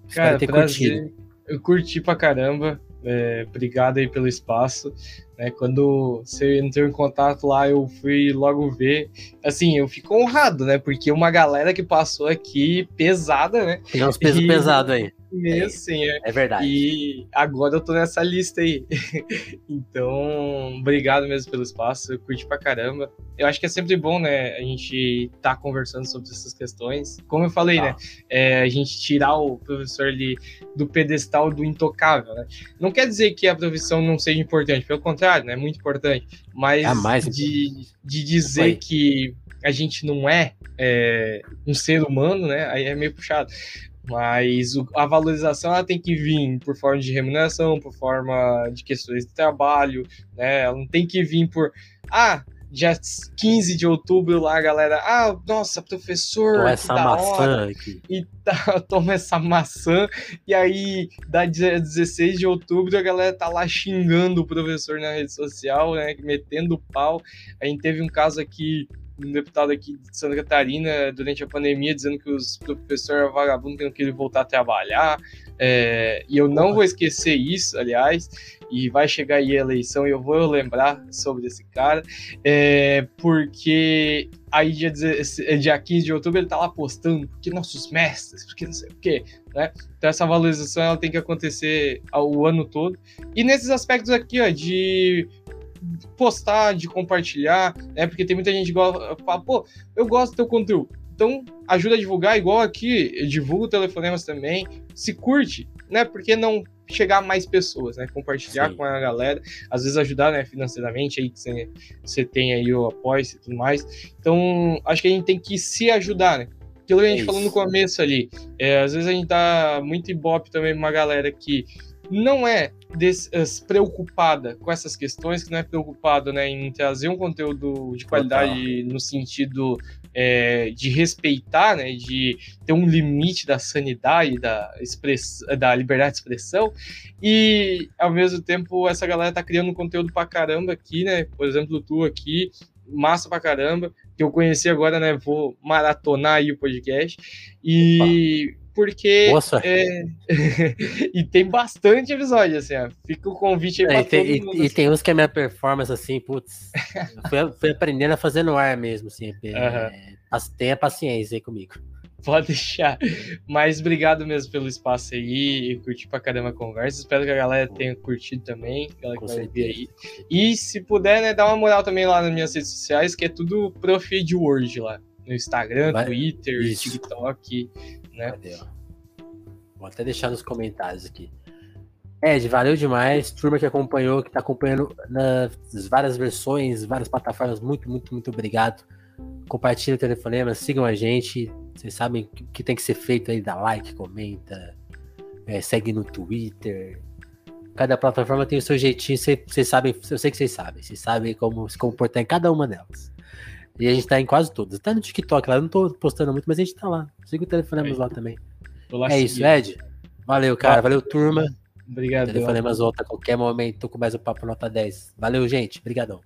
Espero cara, ter prazer. curtido. Eu curti pra caramba. É, obrigado aí pelo espaço. Né, quando você entrou em contato lá, eu fui logo ver. Assim, eu fico honrado, né? Porque uma galera que passou aqui pesada, né? Tem uns pesos e... pesados aí. Mesmo, é, sim. É. é verdade. E agora eu tô nessa lista aí. então, obrigado mesmo pelo espaço. Eu curti pra caramba. Eu acho que é sempre bom, né, a gente tá conversando sobre essas questões. Como eu falei, né, é, a gente tirar o professor ali do pedestal do intocável, né? Não quer dizer que a profissão não seja importante, pelo contrário, né, é muito importante. Mas é mais de, de dizer que a gente não é, é, um ser humano, né? Aí é meio puxado. Mas o, a valorização ela tem que vir por forma de remuneração, por forma de questões de trabalho, né? Ela não tem que vir por ah, dia 15 de outubro lá, galera. Ah, nossa, professor. Toma essa maçã aqui. E tá, toma essa maçã. E aí, da 16 de outubro, a galera tá lá xingando o professor na rede social, né? Metendo pau. A gente teve um caso aqui um deputado aqui de Santa Catarina durante a pandemia dizendo que os professores vagabundos têm que voltar a trabalhar. É, e eu não vou esquecer isso, aliás, e vai chegar aí a eleição e eu vou lembrar sobre esse cara, é, porque aí dia, dia 15 de outubro ele tá lá postando, porque nossos mestres, porque não sei o quê, né? Então essa valorização ela tem que acontecer o ano todo. E nesses aspectos aqui, ó, de postar, de compartilhar, né? Porque tem muita gente que fala, pô, eu gosto do teu conteúdo. Então, ajuda a divulgar, igual aqui, eu divulgo telefonemas também, se curte, né? Porque não chegar a mais pessoas, né? Compartilhar Sim. com a galera, às vezes ajudar, né, financeiramente, aí que você, tem aí o apoio e tudo mais. Então, acho que a gente tem que se ajudar, né? Aquilo que a gente é falou no começo ali, é, às vezes a gente tá muito ibope também uma galera que não é preocupada com essas questões, que não é preocupada né, em trazer um conteúdo de qualidade Total. no sentido é, de respeitar, né, de ter um limite da sanidade, da, express, da liberdade de expressão, e ao mesmo tempo essa galera tá criando conteúdo pra caramba aqui, né? Por exemplo, tu aqui, massa pra caramba, que eu conheci agora, né? Vou maratonar aí o podcast. E. Opa porque. Nossa. É... e tem bastante episódio, assim, ó. Fica o convite aí é, pra e tem. E, assim. tem uns que a minha performance, assim, putz, fui, fui aprendendo a fazer no ar mesmo, assim. É, Tenha paciência aí comigo. Pode deixar. Mas obrigado mesmo pelo espaço aí. Eu curti pra caramba a conversa. Espero que a galera tenha curtido também. Galera que vai ver aí. E se puder, né, dá uma moral também lá nas minhas redes sociais, que é tudo Prof Word lá. No Instagram, vai. Twitter, Isso. TikTok né? Vou até deixar nos comentários aqui. Ed, valeu demais. Turma que acompanhou, que está acompanhando nas várias versões, várias plataformas, muito, muito, muito obrigado. Compartilhe o telefonema, sigam a gente. Vocês sabem o que tem que ser feito aí, dá like, comenta, é, segue no Twitter. Cada plataforma tem o seu jeitinho, vocês sabem, eu sei que vocês sabem, vocês sabem como se comportar em cada uma delas. E a gente tá em quase todas. Tá no TikTok lá, eu não tô postando muito, mas a gente tá lá. Siga o telefonemos lá também. Lá é isso, Ed. Valeu, cara. Valeu, turma. Obrigado. Telefonemas volta a qualquer momento com mais um Papo Nota 10. Valeu, gente. Obrigadão.